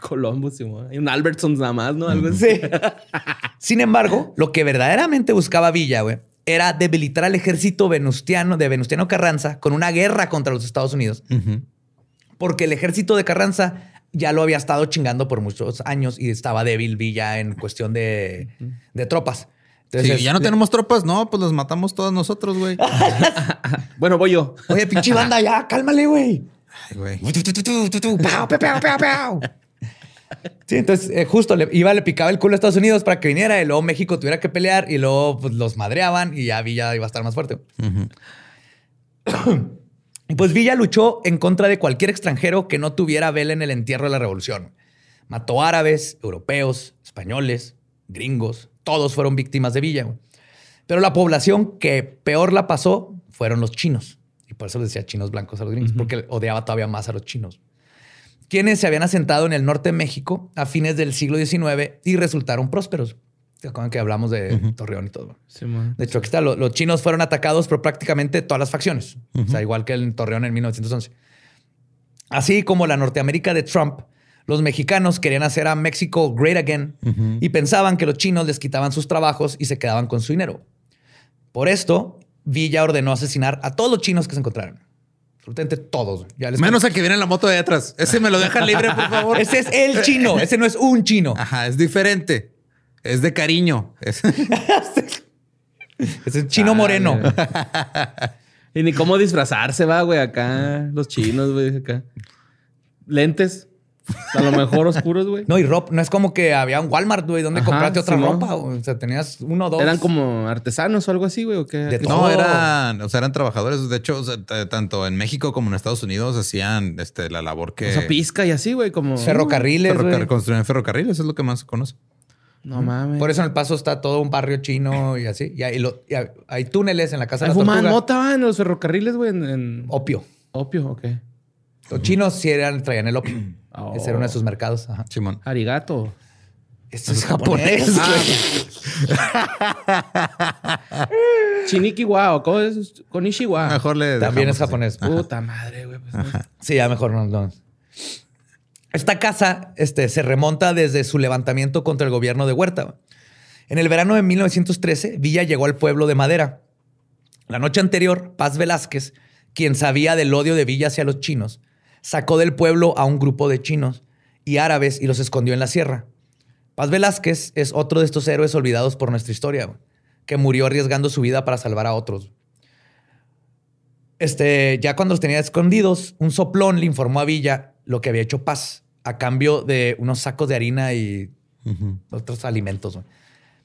S2: Columbus, Simón. Hay un Albertsons nada más, ¿no? Algo así.
S3: Sí. Sin embargo, lo que verdaderamente buscaba Villa, güey, era debilitar al ejército venustiano de Venustiano Carranza con una guerra contra los Estados Unidos. Porque el ejército de Carranza ya lo había estado chingando por muchos años y estaba débil Villa en cuestión de, de tropas. Entonces,
S1: Sí, ya no tenemos tropas, no, pues las matamos todos nosotros, güey.
S2: Bueno, voy yo.
S3: Oye, pinche banda, ya, cálmale, güey.
S1: Ay, güey.
S3: Sí, entonces eh, justo le iba, le picaba el culo a Estados Unidos para que viniera y luego México tuviera que pelear y luego pues, los madreaban y ya Villa iba a estar más fuerte. y pues Villa luchó en contra de cualquier extranjero que no tuviera vela en el entierro de la revolución. Mató árabes, europeos, españoles, gringos, todos fueron víctimas de Villa. Pero la población que peor la pasó fueron los chinos. Y por eso les decía chinos blancos a los gringos, porque odiaba todavía más a los chinos quienes se habían asentado en el norte de México a fines del siglo XIX y resultaron prósperos. ¿Se acuerdan que hablamos de Torreón y todo?
S2: Simón.
S3: De hecho, aquí está, lo- los, chinos fueron atacados por prácticamente todas las facciones. O sea, igual que en Torreón en 1911. Así como la Norteamérica de Trump, los mexicanos querían hacer a México great again y pensaban que los chinos les quitaban sus trabajos y se quedaban con su dinero. Por esto, Villa ordenó asesinar a todos los chinos que se encontraran. Absolutamente todos. Ya les
S1: Menos a que viene en la moto de atrás. Ese me lo dejan libre, por favor.
S3: Ese es el chino. Ese no es un chino.
S1: Ajá, es diferente. Es de cariño. Es-
S3: es chino moreno.
S2: Y ni cómo disfrazarse, va, güey, acá. Los chinos, güey, acá. Lentes. A lo mejor oscuros, güey.
S3: No, y ropa. No es como que había un Walmart, güey, donde
S2: Ajá,
S3: compraste otra ropa. güey. O sea, tenías uno o dos.
S2: Eran como artesanos o algo así, güey, o qué.
S3: De
S2: ¿Qué-
S3: todo.
S1: No, eran, o sea, eran trabajadores. De hecho, o sea, t- tanto en México como en Estados Unidos hacían este, la labor que.
S2: O sea, pizca y así, güey, como.
S3: ferrocarriles,
S1: ferrocar- construían ferrocarriles, es lo que más se conoce.
S2: No mames.
S3: Por eso en el paso está todo un barrio chino y así. Y hay, lo- y hay- hay túneles en la casa de la
S2: fumaban
S3: tortuga.
S2: mota, en los ferrocarriles, güey, en, en-
S3: Opio.
S2: opio, ok.
S3: Los chinos sí eran, traían el opio.
S2: Oh.
S3: Ese era uno de sus mercados. Ajá.
S1: Simón.
S2: Arigato.
S3: Esto es japonés.
S2: Chiniki wow, ¿cómo es? Konishiwa.
S1: Mejor le
S3: También es
S1: así.
S3: japonés.
S2: Puta madre, güey. pues, no.
S3: Sí, ya mejor no. no. Esta casa este, se remonta desde su levantamiento contra el gobierno de Huerta. En el verano de 1913, Villa llegó al pueblo de Madera. La noche anterior, Paz Velázquez, quien sabía del odio de Villa hacia los chinos, sacó del pueblo a un grupo de chinos y árabes y los escondió en la sierra. Paz Velázquez es otro de estos héroes olvidados por nuestra historia, que murió arriesgando su vida para salvar a otros. Este, ya cuando los tenía escondidos, un soplón le informó a Villa lo que había hecho Paz a cambio de unos sacos de harina y otros alimentos.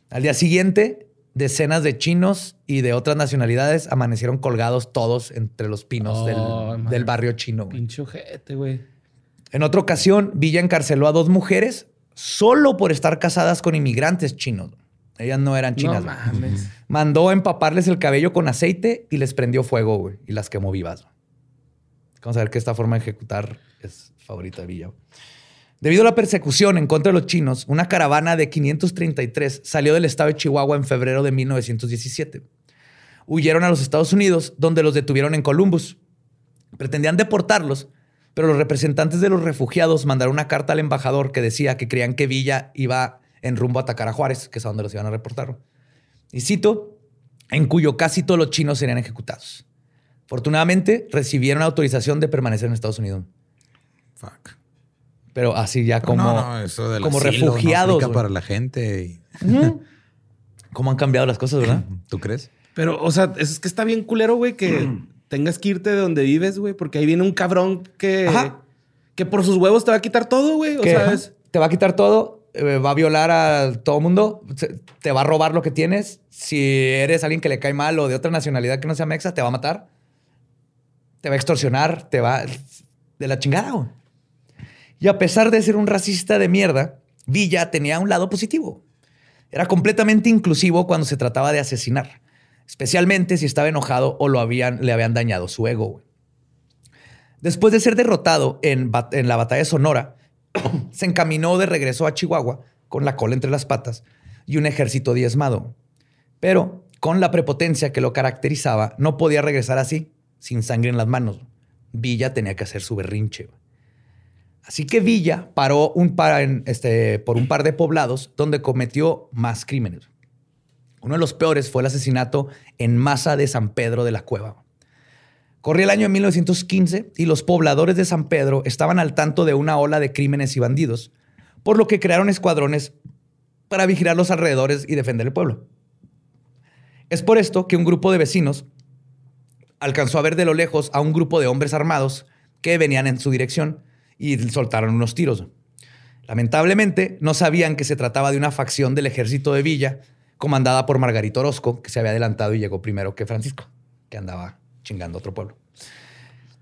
S3: Al día siguiente, decenas de chinos y de otras nacionalidades amanecieron colgados todos entre los pinos
S2: Oh,
S3: del, del barrio chino. güey.
S2: Pinche ojete, güey.
S3: En otra ocasión, Villa encarceló a dos mujeres solo por estar casadas con inmigrantes chinos. Ellas no eran chinas.
S2: No mames.
S3: Mandó empaparles el cabello con aceite y les prendió fuego, güey, y las quemó vivas. Vamos a ver que esta forma de ejecutar favorita de Villa. Debido a la persecución en contra de los chinos, una caravana de 533 salió del estado de Chihuahua en febrero de 1917. Huyeron a los Estados Unidos, donde los detuvieron en Columbus. Pretendían deportarlos, pero los representantes de los refugiados mandaron una carta al embajador que decía que creían que Villa iba en rumbo a atacar a Juárez, que es a donde los iban a reportar. Y cito, en cuyo casi todos los chinos serían ejecutados. Afortunadamente, recibieron autorización de permanecer en Estados Unidos.
S1: Fuck.
S3: Pero así ya como,
S1: no, no, eso del
S3: como
S1: asilo no
S3: refugiados.
S1: aplica
S3: güey.
S1: para la gente. y-
S3: ¿Cómo han cambiado las cosas, verdad?
S1: ¿Tú crees?
S2: Pero, o sea, es que está bien culero, güey, que tengas que irte de donde vives, güey, porque ahí viene un cabrón que,
S3: Ajá.
S2: que por sus huevos te va a quitar todo, güey. O sea, es-
S3: te va a quitar todo, eh, va a violar a todo mundo, te va a robar lo que tienes. Si eres alguien que le cae mal o de otra nacionalidad que no sea mexa, te va a matar. Te va a extorsionar, te va de la chingada. güey. Y a pesar de ser un racista de mierda, Villa tenía un lado positivo. Era completamente inclusivo cuando se trataba de asesinar, especialmente si estaba enojado o lo le habían dañado su ego. Después de ser derrotado en, en la batalla de Sonora, se encaminó de regreso a Chihuahua con la cola entre las patas y un ejército diezmado. Pero con la prepotencia que lo caracterizaba, no podía regresar así, sin sangre en las manos. Villa tenía que hacer su berrinche. Así que Villa paró un par este, por un par de poblados donde cometió más crímenes. Uno de los peores fue el asesinato en masa de San Pedro de la Cueva. Corría el año de 1915 y los pobladores de San Pedro estaban al tanto de una ola de crímenes y bandidos, por lo que crearon escuadrones para vigilar los alrededores y defender el pueblo. Es por esto que un grupo de vecinos alcanzó a ver de lo lejos a un grupo de hombres armados que venían en su dirección y soltaron unos tiros. Lamentablemente, no sabían que se trataba de una facción del ejército de Villa, comandada por Margarito Orozco, que se había adelantado y llegó primero que Francisco, que andaba chingando a otro pueblo.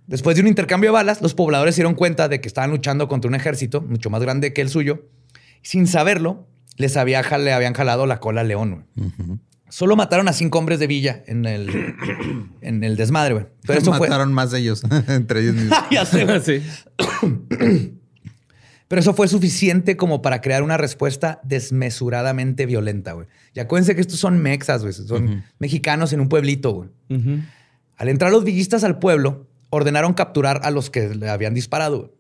S3: Después de un intercambio de balas, los pobladores se dieron cuenta de que estaban luchando contra un ejército mucho más grande que el suyo. Sin saberlo, les había, le habían jalado la cola al león. Solo mataron a cinco hombres de Villa en el, en el desmadre, güey. Pero eso fue,
S1: Mataron más de ellos, entre ellos mismos.
S3: Ya sé. Pero eso fue suficiente como para crear una respuesta desmesuradamente violenta, güey. Y acuérdense que estos son mexas, güey. Son mexicanos en un pueblito, güey. Al entrar los villistas al pueblo, ordenaron capturar a los que le habían disparado. güey.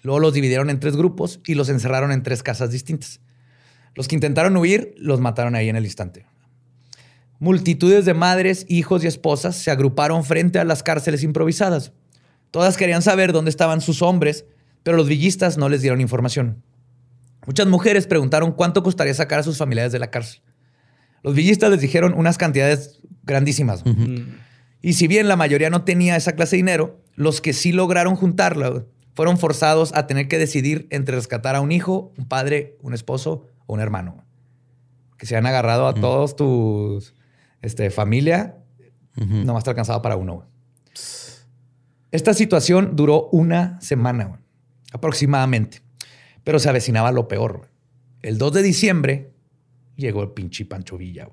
S3: Luego los dividieron en tres grupos y los encerraron en tres casas distintas. Los que intentaron huir los mataron ahí en el instante. Multitudes de madres, hijos y esposas se agruparon frente a las cárceles improvisadas. Todas querían saber dónde estaban sus hombres, pero los villistas no les dieron información. Muchas mujeres preguntaron cuánto costaría sacar a sus familiares de la cárcel. Los villistas les dijeron unas cantidades grandísimas. Y si bien la mayoría no tenía esa clase de dinero, los que sí lograron juntarla fueron forzados a tener que decidir entre rescatar a un hijo, un padre, un esposo o un hermano. Que se han agarrado a todos tus este, familia, nomás te alcanzaba para uno. güey. Esta situación duró una semana, güey, aproximadamente. Pero se avecinaba lo peor. güey. El 2 de diciembre llegó el pinche Pancho Villa,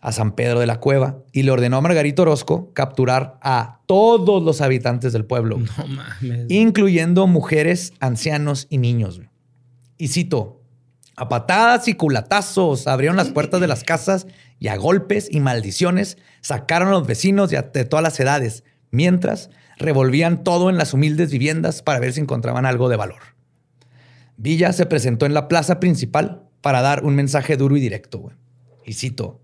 S3: a San Pedro de la Cueva y le ordenó a Margarito Orozco capturar a todos los habitantes del pueblo,
S2: No mames.
S3: incluyendo mujeres, ancianos y niños. Y cito, a patadas y culatazos abrieron las puertas de las casas y a golpes y maldiciones sacaron a los vecinos de, todas las edades, mientras revolvían todo en las humildes viviendas para ver si encontraban algo de valor. Villa se presentó en la plaza principal para dar un mensaje duro y directo. Y cito,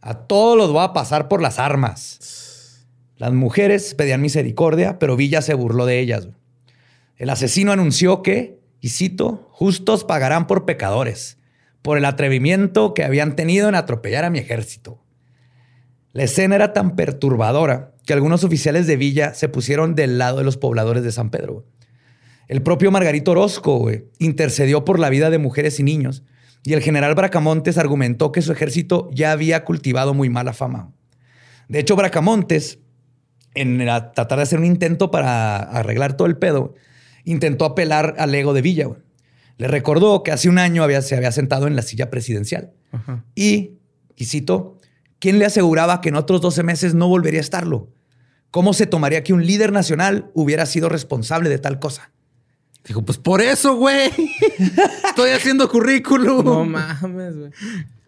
S3: a todos los voy a pasar por las armas. Las mujeres pedían misericordia, pero Villa se burló de ellas. El asesino anunció que, y cito, justos pagarán por pecadores, por el atrevimiento que habían tenido en atropellar a mi ejército. La escena era tan perturbadora que algunos oficiales de Villa se pusieron del lado de los pobladores de San Pedro. El propio Margarito Orozco intercedió por la vida de mujeres y niños y el general Bracamontes argumentó que su ejército ya había cultivado muy mala fama. De hecho, Bracamontes, en tratar de hacer un intento para arreglar todo el pedo, intentó apelar al ego de Villa. Le recordó que hace un año había, se había sentado en la silla presidencial. Y, y cito, ¿quién le aseguraba que en otros 12 meses no volvería a estarlo? ¿Cómo se tomaría que un líder nacional hubiera sido responsable de tal cosa?
S1: Dijo, pues por eso, güey. Estoy haciendo currículum.
S2: No mames, güey.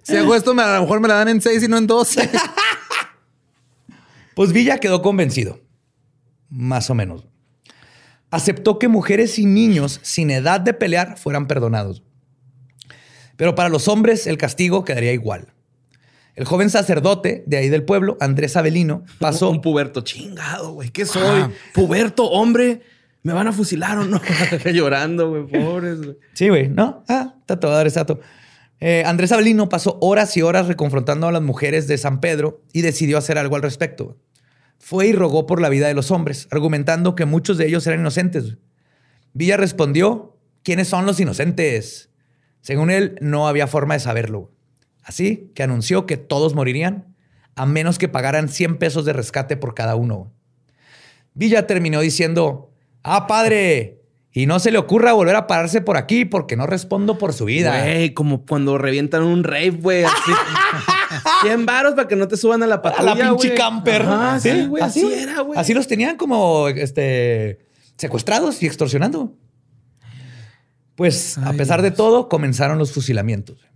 S1: si hago esto, me- a lo mejor me la dan en seis y no en 12.
S3: Pues Villa quedó convencido, más o menos. Aceptó que mujeres y niños sin edad de pelear fueran perdonados. Pero para los hombres el castigo quedaría igual. El joven sacerdote de ahí del pueblo, Andrés Avelino, pasó...
S2: Un puberto chingado, güey. ¿Qué soy? Puberto, hombre. ¿Me van a fusilar o no? Llorando, güey. Pobres, güey.
S3: Sí, güey, ¿no? Ah, está todo dar exacto. Eh, Andrés Avelino pasó horas y horas reconfrontando a las mujeres de San Pedro y decidió hacer algo al respecto. Fue y rogó por la vida de los hombres, argumentando que muchos de ellos eran inocentes. Villa respondió, ¿quiénes son los inocentes? Según él, no había forma de saberlo. Así que anunció que todos morirían a menos que pagaran 100 pesos de rescate por cada uno. Villa terminó diciendo, ah, padre, y no se le ocurra volver a pararse por aquí porque no respondo por su vida.
S2: Güey, como cuando revientan un rave, güey. Así. 100 varos para que no te suban a la
S3: A
S2: patrulla,
S3: la pinche camper.
S2: Ajá, sí, güey. Así, era, güey.
S3: Así los tenían como este, secuestrados y extorsionando. Pues a pesar de todo, comenzaron los fusilamientos.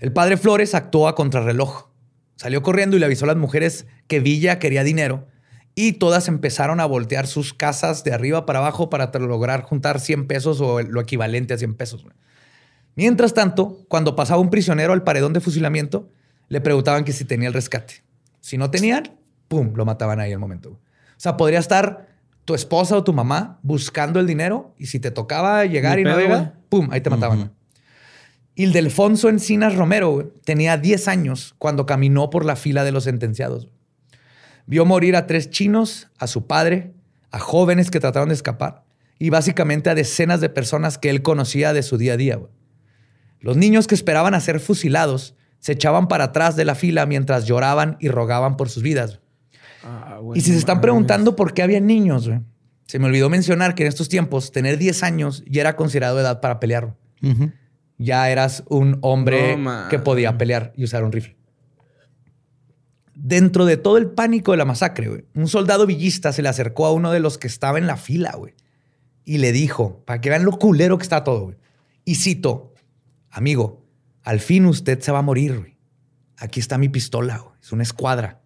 S3: El padre Flores actuó a contrarreloj. Salió corriendo y le avisó a las mujeres que Villa quería dinero y todas empezaron a voltear sus casas de arriba para abajo para lograr juntar 100 pesos o lo equivalente a 100 pesos. Mientras tanto, cuando pasaba un prisionero al paredón de fusilamiento, le preguntaban que si tenía el rescate. Si no tenían, ¡pum!, lo mataban ahí al momento. O sea, podría estar tu esposa o tu mamá buscando el dinero y si te tocaba llegar y no
S2: güey.
S3: ¡pum!, ahí te mataban. güey. Ildefonso Encinas Romero tenía 10 años cuando caminó por la fila de los sentenciados. Vio morir a tres chinos, a su padre, a jóvenes que trataron de escapar y básicamente a decenas de personas que él conocía de su día a día. Los niños que esperaban a ser fusilados se echaban para atrás de la fila mientras lloraban y rogaban por sus vidas.
S2: Ah,
S3: Y si se están preguntando por qué había niños, se me olvidó mencionar que en estos tiempos tener 10 años ya era considerado edad para pelear. Ya eras un hombre
S2: No,
S3: que podía pelear y usar un rifle. Dentro de todo el pánico de la masacre, güey, un soldado villista se le acercó a uno de los que estaba en la fila, güey, y le dijo, para que vean lo culero que está todo, güey. Y cito, amigo, al fin usted se va a morir, güey. Aquí está mi pistola, güey. Es una escuadra.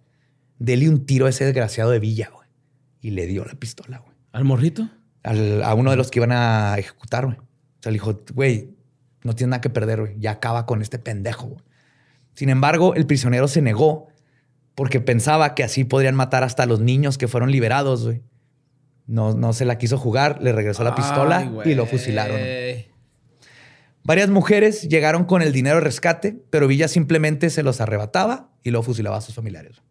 S3: Dele un tiro a ese desgraciado de Villa, güey. Y le dio la pistola, güey.
S2: ¿Al morrito?
S3: Al- a uno de los que iban a ejecutar, güey. O sea, le dijo, güey, no tienes nada que perder, güey. Ya acaba con este pendejo, güey. Sin embargo, el prisionero se negó porque pensaba que así podrían matar hasta a los niños que fueron liberados, güey. No, no se la quiso jugar, le regresó la pistola
S2: Ay,
S3: y lo fusilaron. Varias mujeres llegaron con el dinero de rescate, pero Villa simplemente se los arrebataba y lo fusilaba a sus familiares.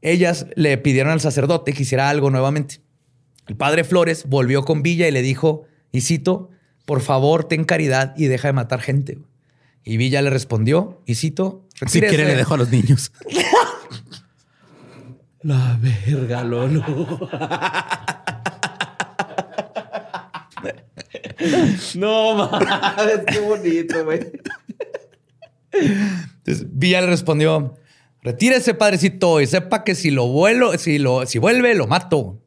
S3: Ellas le pidieron al sacerdote que hiciera algo nuevamente. El padre Flores volvió con Villa y le dijo, y cito, por favor, ten caridad y deja de matar gente. güey". Y Villa le respondió, y cito,
S1: Si quiere, le dejo a los niños.
S2: La verga, Lolo. no mames, qué bonito, güey.
S3: Entonces, Villa le respondió, retírese, padrecito, y sepa que si lo vuelo, si lo, si vuelve, lo mato.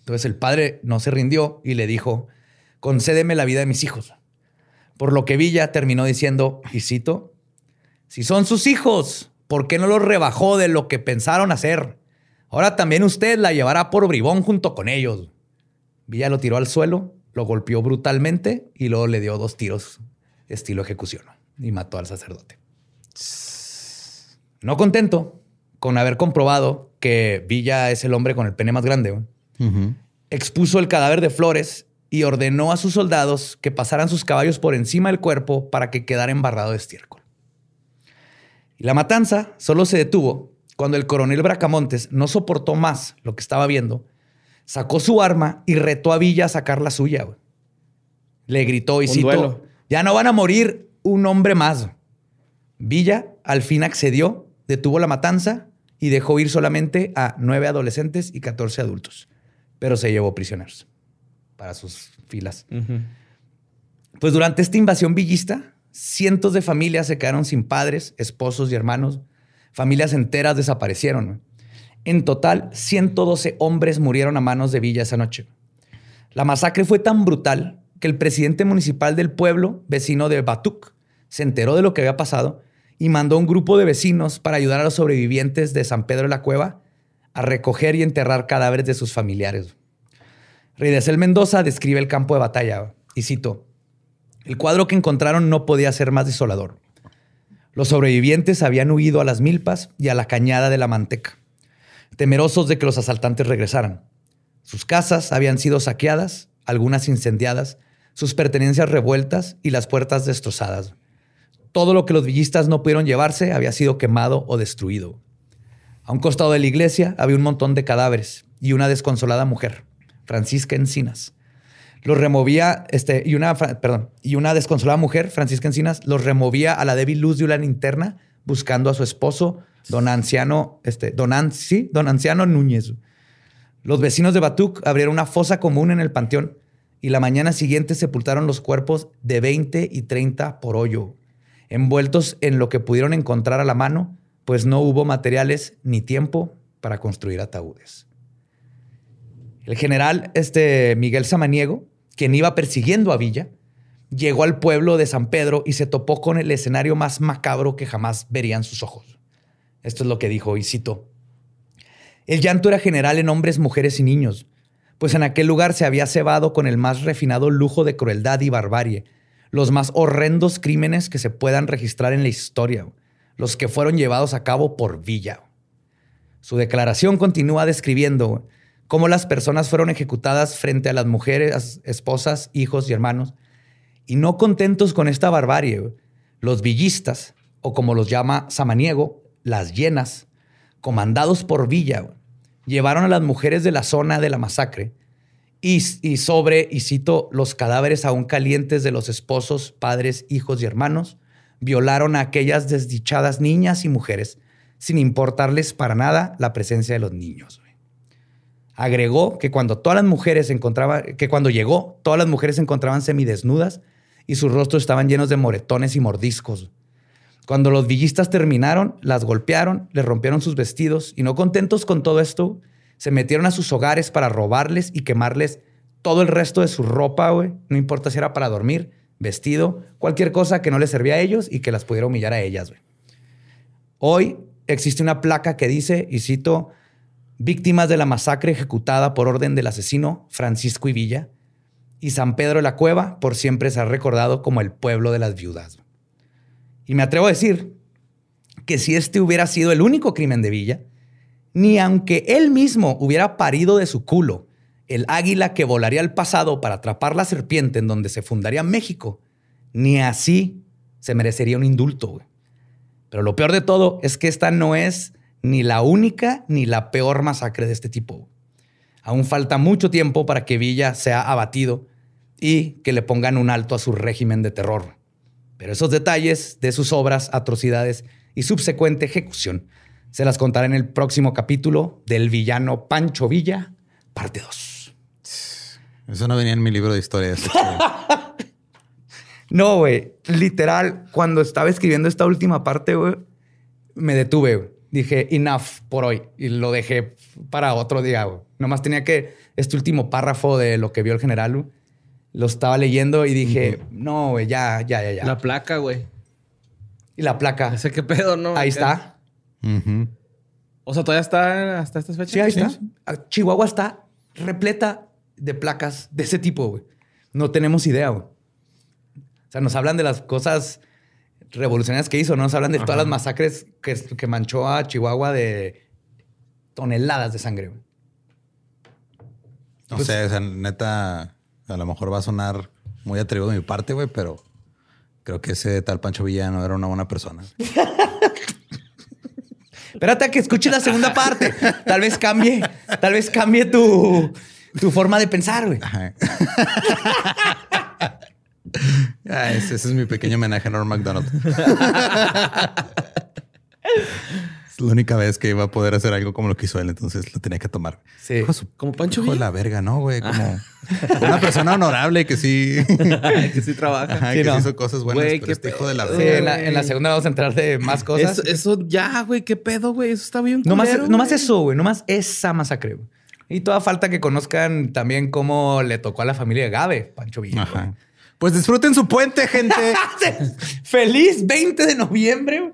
S3: Entonces el padre no se rindió y le dijo, concédeme la vida de mis hijos. Por lo que Villa terminó diciendo, y cito, si son sus hijos, ¿por qué no los rebajó de lo que pensaron hacer? Ahora también usted la llevará por bribón junto con ellos. Villa lo tiró al suelo, lo golpeó brutalmente y luego le dio dos tiros estilo ejecución y mató al sacerdote. No contento con haber comprobado que Villa es el hombre con el pene más grande, expuso el cadáver de Flores y ordenó a sus soldados que pasaran sus caballos por encima del cuerpo para que quedara embarrado de estiércol. Y la matanza solo se detuvo cuando el coronel Bracamontes no soportó más lo que estaba viendo, sacó su arma y retó a Villa a sacar la suya. Le gritó y citó,
S2: duelo.
S3: ya no van a morir un hombre más. Villa al fin accedió, detuvo la matanza y dejó ir solamente a nueve adolescentes y 14 adultos, pero se llevó prisioneros para sus filas. Pues durante esta invasión villista, cientos de familias se quedaron sin padres, esposos y hermanos. Familias enteras desaparecieron. En total, 112 hombres murieron a manos de Villa esa noche. La masacre fue tan brutal que el presidente municipal del pueblo, vecino de Batuk, se enteró de lo que había pasado y mandó un grupo de vecinos para ayudar a los sobrevivientes de San Pedro de la Cueva a recoger y enterrar cadáveres de sus familiares. Ridesel Mendoza describe el campo de batalla y cito, el cuadro que encontraron no podía ser más desolador. Los sobrevivientes habían huido a las milpas y a la cañada de la manteca, temerosos de que los asaltantes regresaran. Sus casas habían sido saqueadas, algunas incendiadas, sus pertenencias revueltas y las puertas destrozadas. Todo lo que los villistas no pudieron llevarse había sido quemado o destruido. A un costado de la iglesia había un montón de cadáveres y una desconsolada mujer, Francisca Encinas. Los removía, este, y una, perdón, y una desconsolada mujer, Francisca Encinas, los removía a la débil luz de una linterna buscando a su esposo, don Anciano, este, don, sí, don Anciano Núñez. Los vecinos de Batuc abrieron una fosa común en el panteón y la mañana siguiente sepultaron los cuerpos de 20 y 30 por hoyo, envueltos en lo que pudieron encontrar a la mano, pues no hubo materiales ni tiempo para construir ataúdes. El general este, Miguel Samaniego, quien iba persiguiendo a Villa, llegó al pueblo de San Pedro y se topó con el escenario más macabro que jamás verían sus ojos. Esto es lo que dijo, y cito. El llanto era general en hombres, mujeres y niños, pues en aquel lugar se había cebado con el más refinado lujo de crueldad y barbarie, los más horrendos crímenes que se puedan registrar en la historia, los que fueron llevados a cabo por Villa. Su declaración continúa describiendo cómo las personas fueron ejecutadas frente a las mujeres, esposas, hijos y hermanos. Y no contentos con esta barbarie, los villistas, o como los llama Samaniego, las llenas, comandados por Villa, llevaron a las mujeres de la zona de la masacre y, y, sobre, y cito, los cadáveres aún calientes de los esposos, padres, hijos y hermanos, violaron a aquellas desdichadas niñas y mujeres, sin importarles para nada la presencia de los niños. Agregó que cuando todas las mujeres que cuando llegó, todas las mujeres se encontraban semidesnudas y sus rostros estaban llenos de moretones y mordiscos. Cuando los villistas terminaron, las golpearon, les rompieron sus vestidos y no contentos con todo esto, se metieron a sus hogares para robarles y quemarles todo el resto de su ropa, güey. No importa si era para dormir, vestido, cualquier cosa que no les servía a ellos y que las pudiera humillar a ellas, güey. Hoy existe una placa que dice, y cito, víctimas de la masacre ejecutada por orden del asesino Francisco y Villa, y San Pedro de la Cueva por siempre se ha recordado como el pueblo de las viudas. Y me atrevo a decir que si este hubiera sido el único crimen de Villa, ni aunque él mismo hubiera parido de su culo el águila que volaría al pasado para atrapar la serpiente en donde se fundaría México, ni así se merecería un indulto. Pero lo peor de todo es que esta no es ni la única ni la peor masacre de este tipo. Aún falta mucho tiempo para que Villa sea abatido y que le pongan un alto a su régimen de terror. Pero esos detalles de sus obras, atrocidades y subsecuente ejecución se las contaré en el próximo capítulo del villano Pancho Villa, parte 2.
S1: Eso no venía en mi libro de historias.
S3: no, güey. Literal, cuando estaba escribiendo esta última parte, güey, me detuve. Dije, enough por hoy. Y lo dejé para otro día, güey. Nomás tenía que, este último párrafo de lo que vio el general, güey, lo estaba leyendo y dije, no, güey, ya, ya, ya, ya.
S2: La placa, güey.
S3: Y la placa.
S2: Ese qué pedo, ¿no?
S3: Ahí está.
S2: O sea, todavía está hasta estas fechas.
S3: Sí, ahí está. Ah, Chihuahua está repleta de placas de ese tipo, güey. No tenemos idea, güey. O sea, nos hablan de las cosas revolucionarias que hizo, ¿no? Nos hablan de todas las masacres que, que manchó a Chihuahua de toneladas de sangre, güey.
S1: No sé, o sea, neta, a lo mejor va a sonar muy atrevido de mi parte, güey, pero creo que ese tal Pancho Villano era una buena persona.
S3: Espérate a que escuche la segunda parte. Tal vez cambie, tal vez cambie tu, tu forma de pensar, güey.
S1: Ah, ese, ese, es mi pequeño homenaje a Norm MacDonald. es la única vez que iba a poder hacer algo como lo que hizo él, entonces lo tenía que tomar.
S3: Sí.
S1: Su,
S2: como Pancho
S1: Villa. la verga, ¿no, güey? Como una persona honorable que sí...
S2: que sí trabaja.
S1: Ajá,
S2: sí,
S1: que
S2: no.
S1: sí hizo cosas buenas,
S2: Güey,
S1: pero este hijo de la
S3: Sí,
S1: verga.
S3: en la, en la segunda vamos a entrar de más cosas.
S2: Eso, eso ya, güey, qué pedo, güey. Eso está bien.
S3: No más,
S2: culero,
S3: no más
S2: güey.
S3: eso, güey. No más esa masacre, güey. Y toda falta que conozcan también cómo le tocó a la familia de Gabe, Pancho Villa. güey.
S1: Pues disfruten su puente, gente.
S3: Feliz 20 de noviembre.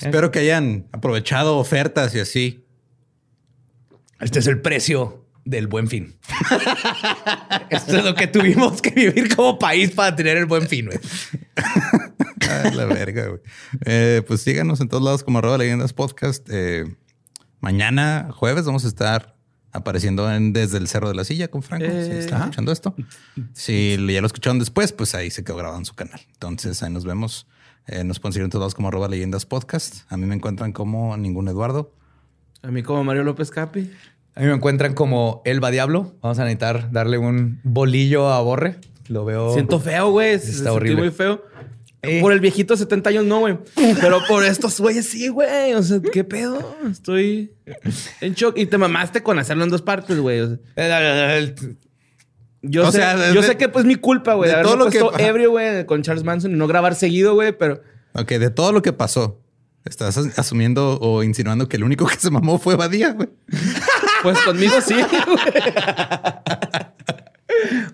S1: Espero que hayan aprovechado ofertas y así.
S3: Este es el precio del buen fin. Esto es lo que tuvimos que vivir como país para tener el buen fin, güey.
S1: Ah, la verga, güey. Eh, pues síganos en todos lados como arroba leyendas podcast. Eh, mañana, jueves, vamos a estar apareciendo en Desde el Cerro de la Silla con Franco. si
S2: Eh.
S1: están escuchando esto. Si ya lo escucharon después, pues ahí se quedó grabado en su canal. Entonces ahí nos vemos. Eh, nos pueden seguir en todos lados como arroba leyendas podcast. A mí me encuentran como ningún Eduardo.
S2: A mí como Mario López Capi.
S3: A mí me encuentran como Elba Diablo. Vamos a necesitar darle un bolillo a Borre. Lo veo.
S2: Siento feo, güey.
S3: Está
S2: Está
S3: horrible.
S2: muy feo.
S3: Eh.
S2: Por el viejito de 70 años no, güey. Pero por estos güeyes sí, güey. O sea, ¿qué pedo? Estoy en shock. Y te mamaste con hacerlo en dos partes, güey. O sea, yo
S1: O
S2: sé,
S1: sea,
S2: yo
S1: de-
S2: sé que pues mi culpa, güey.
S1: de
S2: De
S1: todo lo que-
S2: ebrio, güey, con Charles Manson y no grabar seguido, güey. Pero
S1: Ok, de todo lo que pasó, estás as- asumiendo o insinuando que el único que se mamó fue Badía, güey.
S2: pues conmigo sí, güey.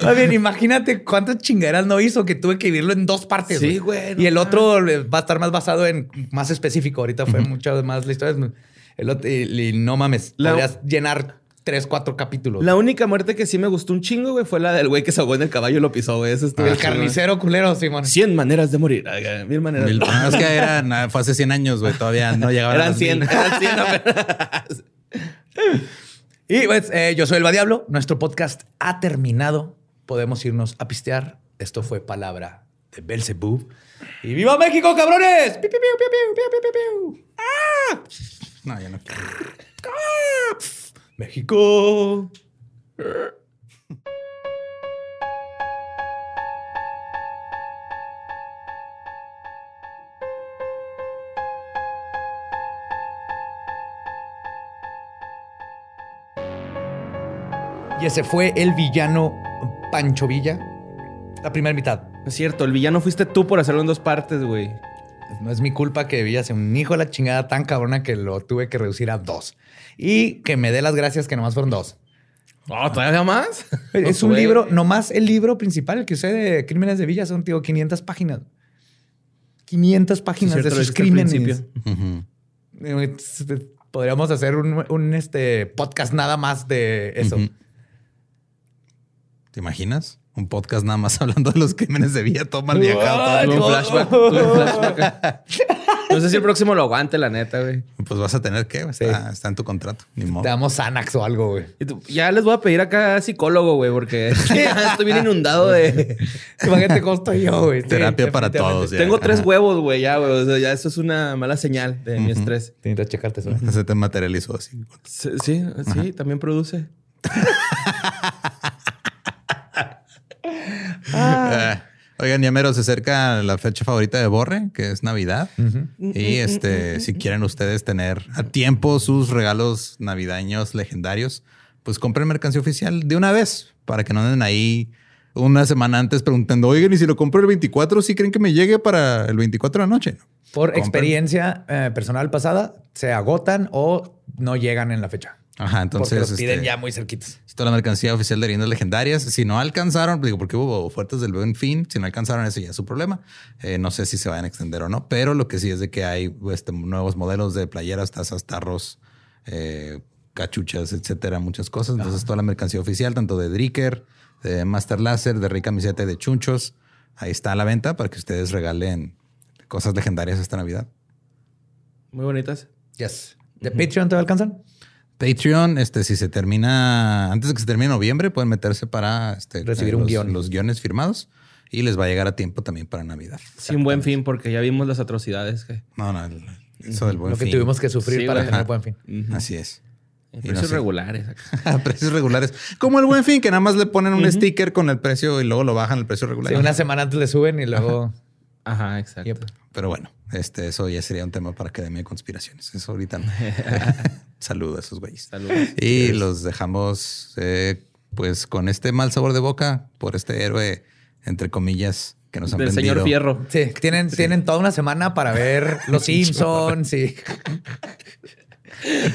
S3: Más bien, imagínate cuántas chingaderas no hizo que tuve que vivirlo en dos partes.
S2: Sí, güey, no
S3: y el otro va a estar más basado en más específico. Ahorita fue mucho más la historia. El otro- y, y no mames,
S2: La-
S3: podrías llenar tres, cuatro capítulos.
S2: La única muerte que sí me gustó un chingo, güey, fue la del güey que se ahogó en el caballo y lo pisó, güey. Ese estuvo
S3: el carnicero culero, Simón.
S2: 100 maneras de morir. Ay, Mil maneras.
S1: Mil- no, es que eran, fue hace 100 años, güey. Todavía no llegaban a
S2: Eran
S1: las
S2: 100.
S1: mil.
S2: Eran 100 apenas.
S3: Y pues eh, yo soy el Diablo. Nuestro podcast ha terminado. Podemos irnos a pistear. Esto fue palabra de Belzebub. ¡Y viva México, cabrones! ¡Piu, piu, piu, piu, piu, piu, piu, piu! ¡Ah!
S1: No, ya no quiero.
S3: México. Y ese fue el villano Pancho Villa. La primera mitad.
S2: Es cierto, el villano fuiste tú por hacerlo en dos partes, güey.
S3: No es mi culpa que Villa sea un hijo de la chingada tan cabrona que lo tuve que reducir a dos. Y que me dé las gracias que nomás fueron dos.
S2: Oh, ¿todavía más?
S3: Es
S2: No,
S3: un libro, nomás el libro principal, el que usé de Crímenes de Villa, son, tío, 500 páginas. 500 páginas
S2: Sí,
S3: de
S2: cierto,
S3: sus crímenes. Eh, Podríamos hacer un, un, este, podcast nada más de eso.
S1: ¿Te imaginas? Un podcast nada más hablando de los crímenes de Villa. Todo mal viajado. Todo-
S2: un flashback. tuve un flashback. No sé si el próximo lo aguante, la neta, güey.
S1: Pues vas a tener que. Está, está en tu contrato. Ni modo.
S3: Te damos Xanax o algo, güey.
S2: Ya les voy a pedir acá psicólogo, güey, porque estoy bien inundado de...
S3: Imagínate cómo estoy yo, güey. Sí,
S1: Terapia para todos. ya.
S2: Tengo tres huevos, güey, ya, güey. O sea, ya eso es una mala señal de mi estrés.
S3: Necesitas checarte eso.
S1: Se te materializó así.
S2: Sí, sí, sí, también produce.
S1: Ah, Oigan, Yamero, se acerca la fecha favorita de Borre, que es Navidad. Y este, si quieren ustedes tener a tiempo sus regalos navideños legendarios, pues compren mercancía oficial de una vez para que no anden ahí una semana antes preguntando, oigan, y si lo compro el 24, ¿sí creen que me llegue para el 24 de la noche?
S3: Por
S1: Compren.
S3: experiencia eh, personal pasada, se agotan o no llegan en la fecha.
S1: Ajá, entonces.
S3: porque los piden
S1: este,
S3: ya muy cerquitos.
S1: Toda la mercancía oficial de leyendas legendarias. Si no alcanzaron, digo, porque hubo ofertas del buen fin. Si no alcanzaron, ese ya es su problema. Eh, no sé si se van a extender o no, pero lo que sí es de que hay este, nuevos modelos de playeras, tazas, tarros, eh, cachuchas, etcétera, muchas cosas. Entonces, toda la mercancía oficial, tanto de Dricker, de Master Láser, de Rica Camiseta y de Chunchos, ahí está a la venta para que ustedes regalen cosas legendarias esta Navidad.
S2: Muy bonitas.
S3: Yes. ¿De Patreon te alcanzan?
S1: Patreon, este, si se termina, antes de que se termine noviembre, pueden meterse para este,
S3: Recibir
S1: eh,
S3: un
S1: los,
S3: guion.
S1: los guiones firmados y les va a llegar a tiempo también para Navidad.
S2: Sin buen fin, porque ya vimos las atrocidades que...
S1: No, no, el- eso del buen
S3: Lo que
S1: fin.
S3: tuvimos que sufrir
S2: Sí,
S3: para tener buen fin.
S1: Así es. Y no
S2: precios
S1: sé.
S2: regulares. acá.
S1: A precios regulares. Como el buen fin, que nada más le ponen un sticker con el precio y luego lo bajan el precio regular.
S3: Sí, una semana antes le suben y luego.
S2: Ajá, exacto.
S3: Yep.
S1: Pero bueno, este, eso ya sería un tema para Academia de Conspiraciones. Eso ahorita no. Saludos a esos güeyes.
S2: Saludos.
S1: Y los dejamos eh, pues con este mal sabor de boca por este héroe, entre comillas, que nos han
S2: Del
S1: vendido.
S2: señor Fierro.
S3: Sí, tienen, tienen toda una semana para ver Los Simpsons y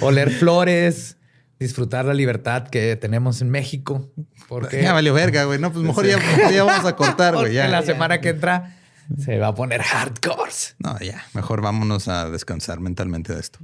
S3: oler flores, disfrutar la libertad que tenemos en México. Porque,
S1: Ya valió verga, güey. No, pues mejor ya, mejor ya vamos a cortar, güey. Ya.
S3: la semana que entra se va a poner hardcore.
S1: No, ya. Mejor vámonos a descansar mentalmente de esto.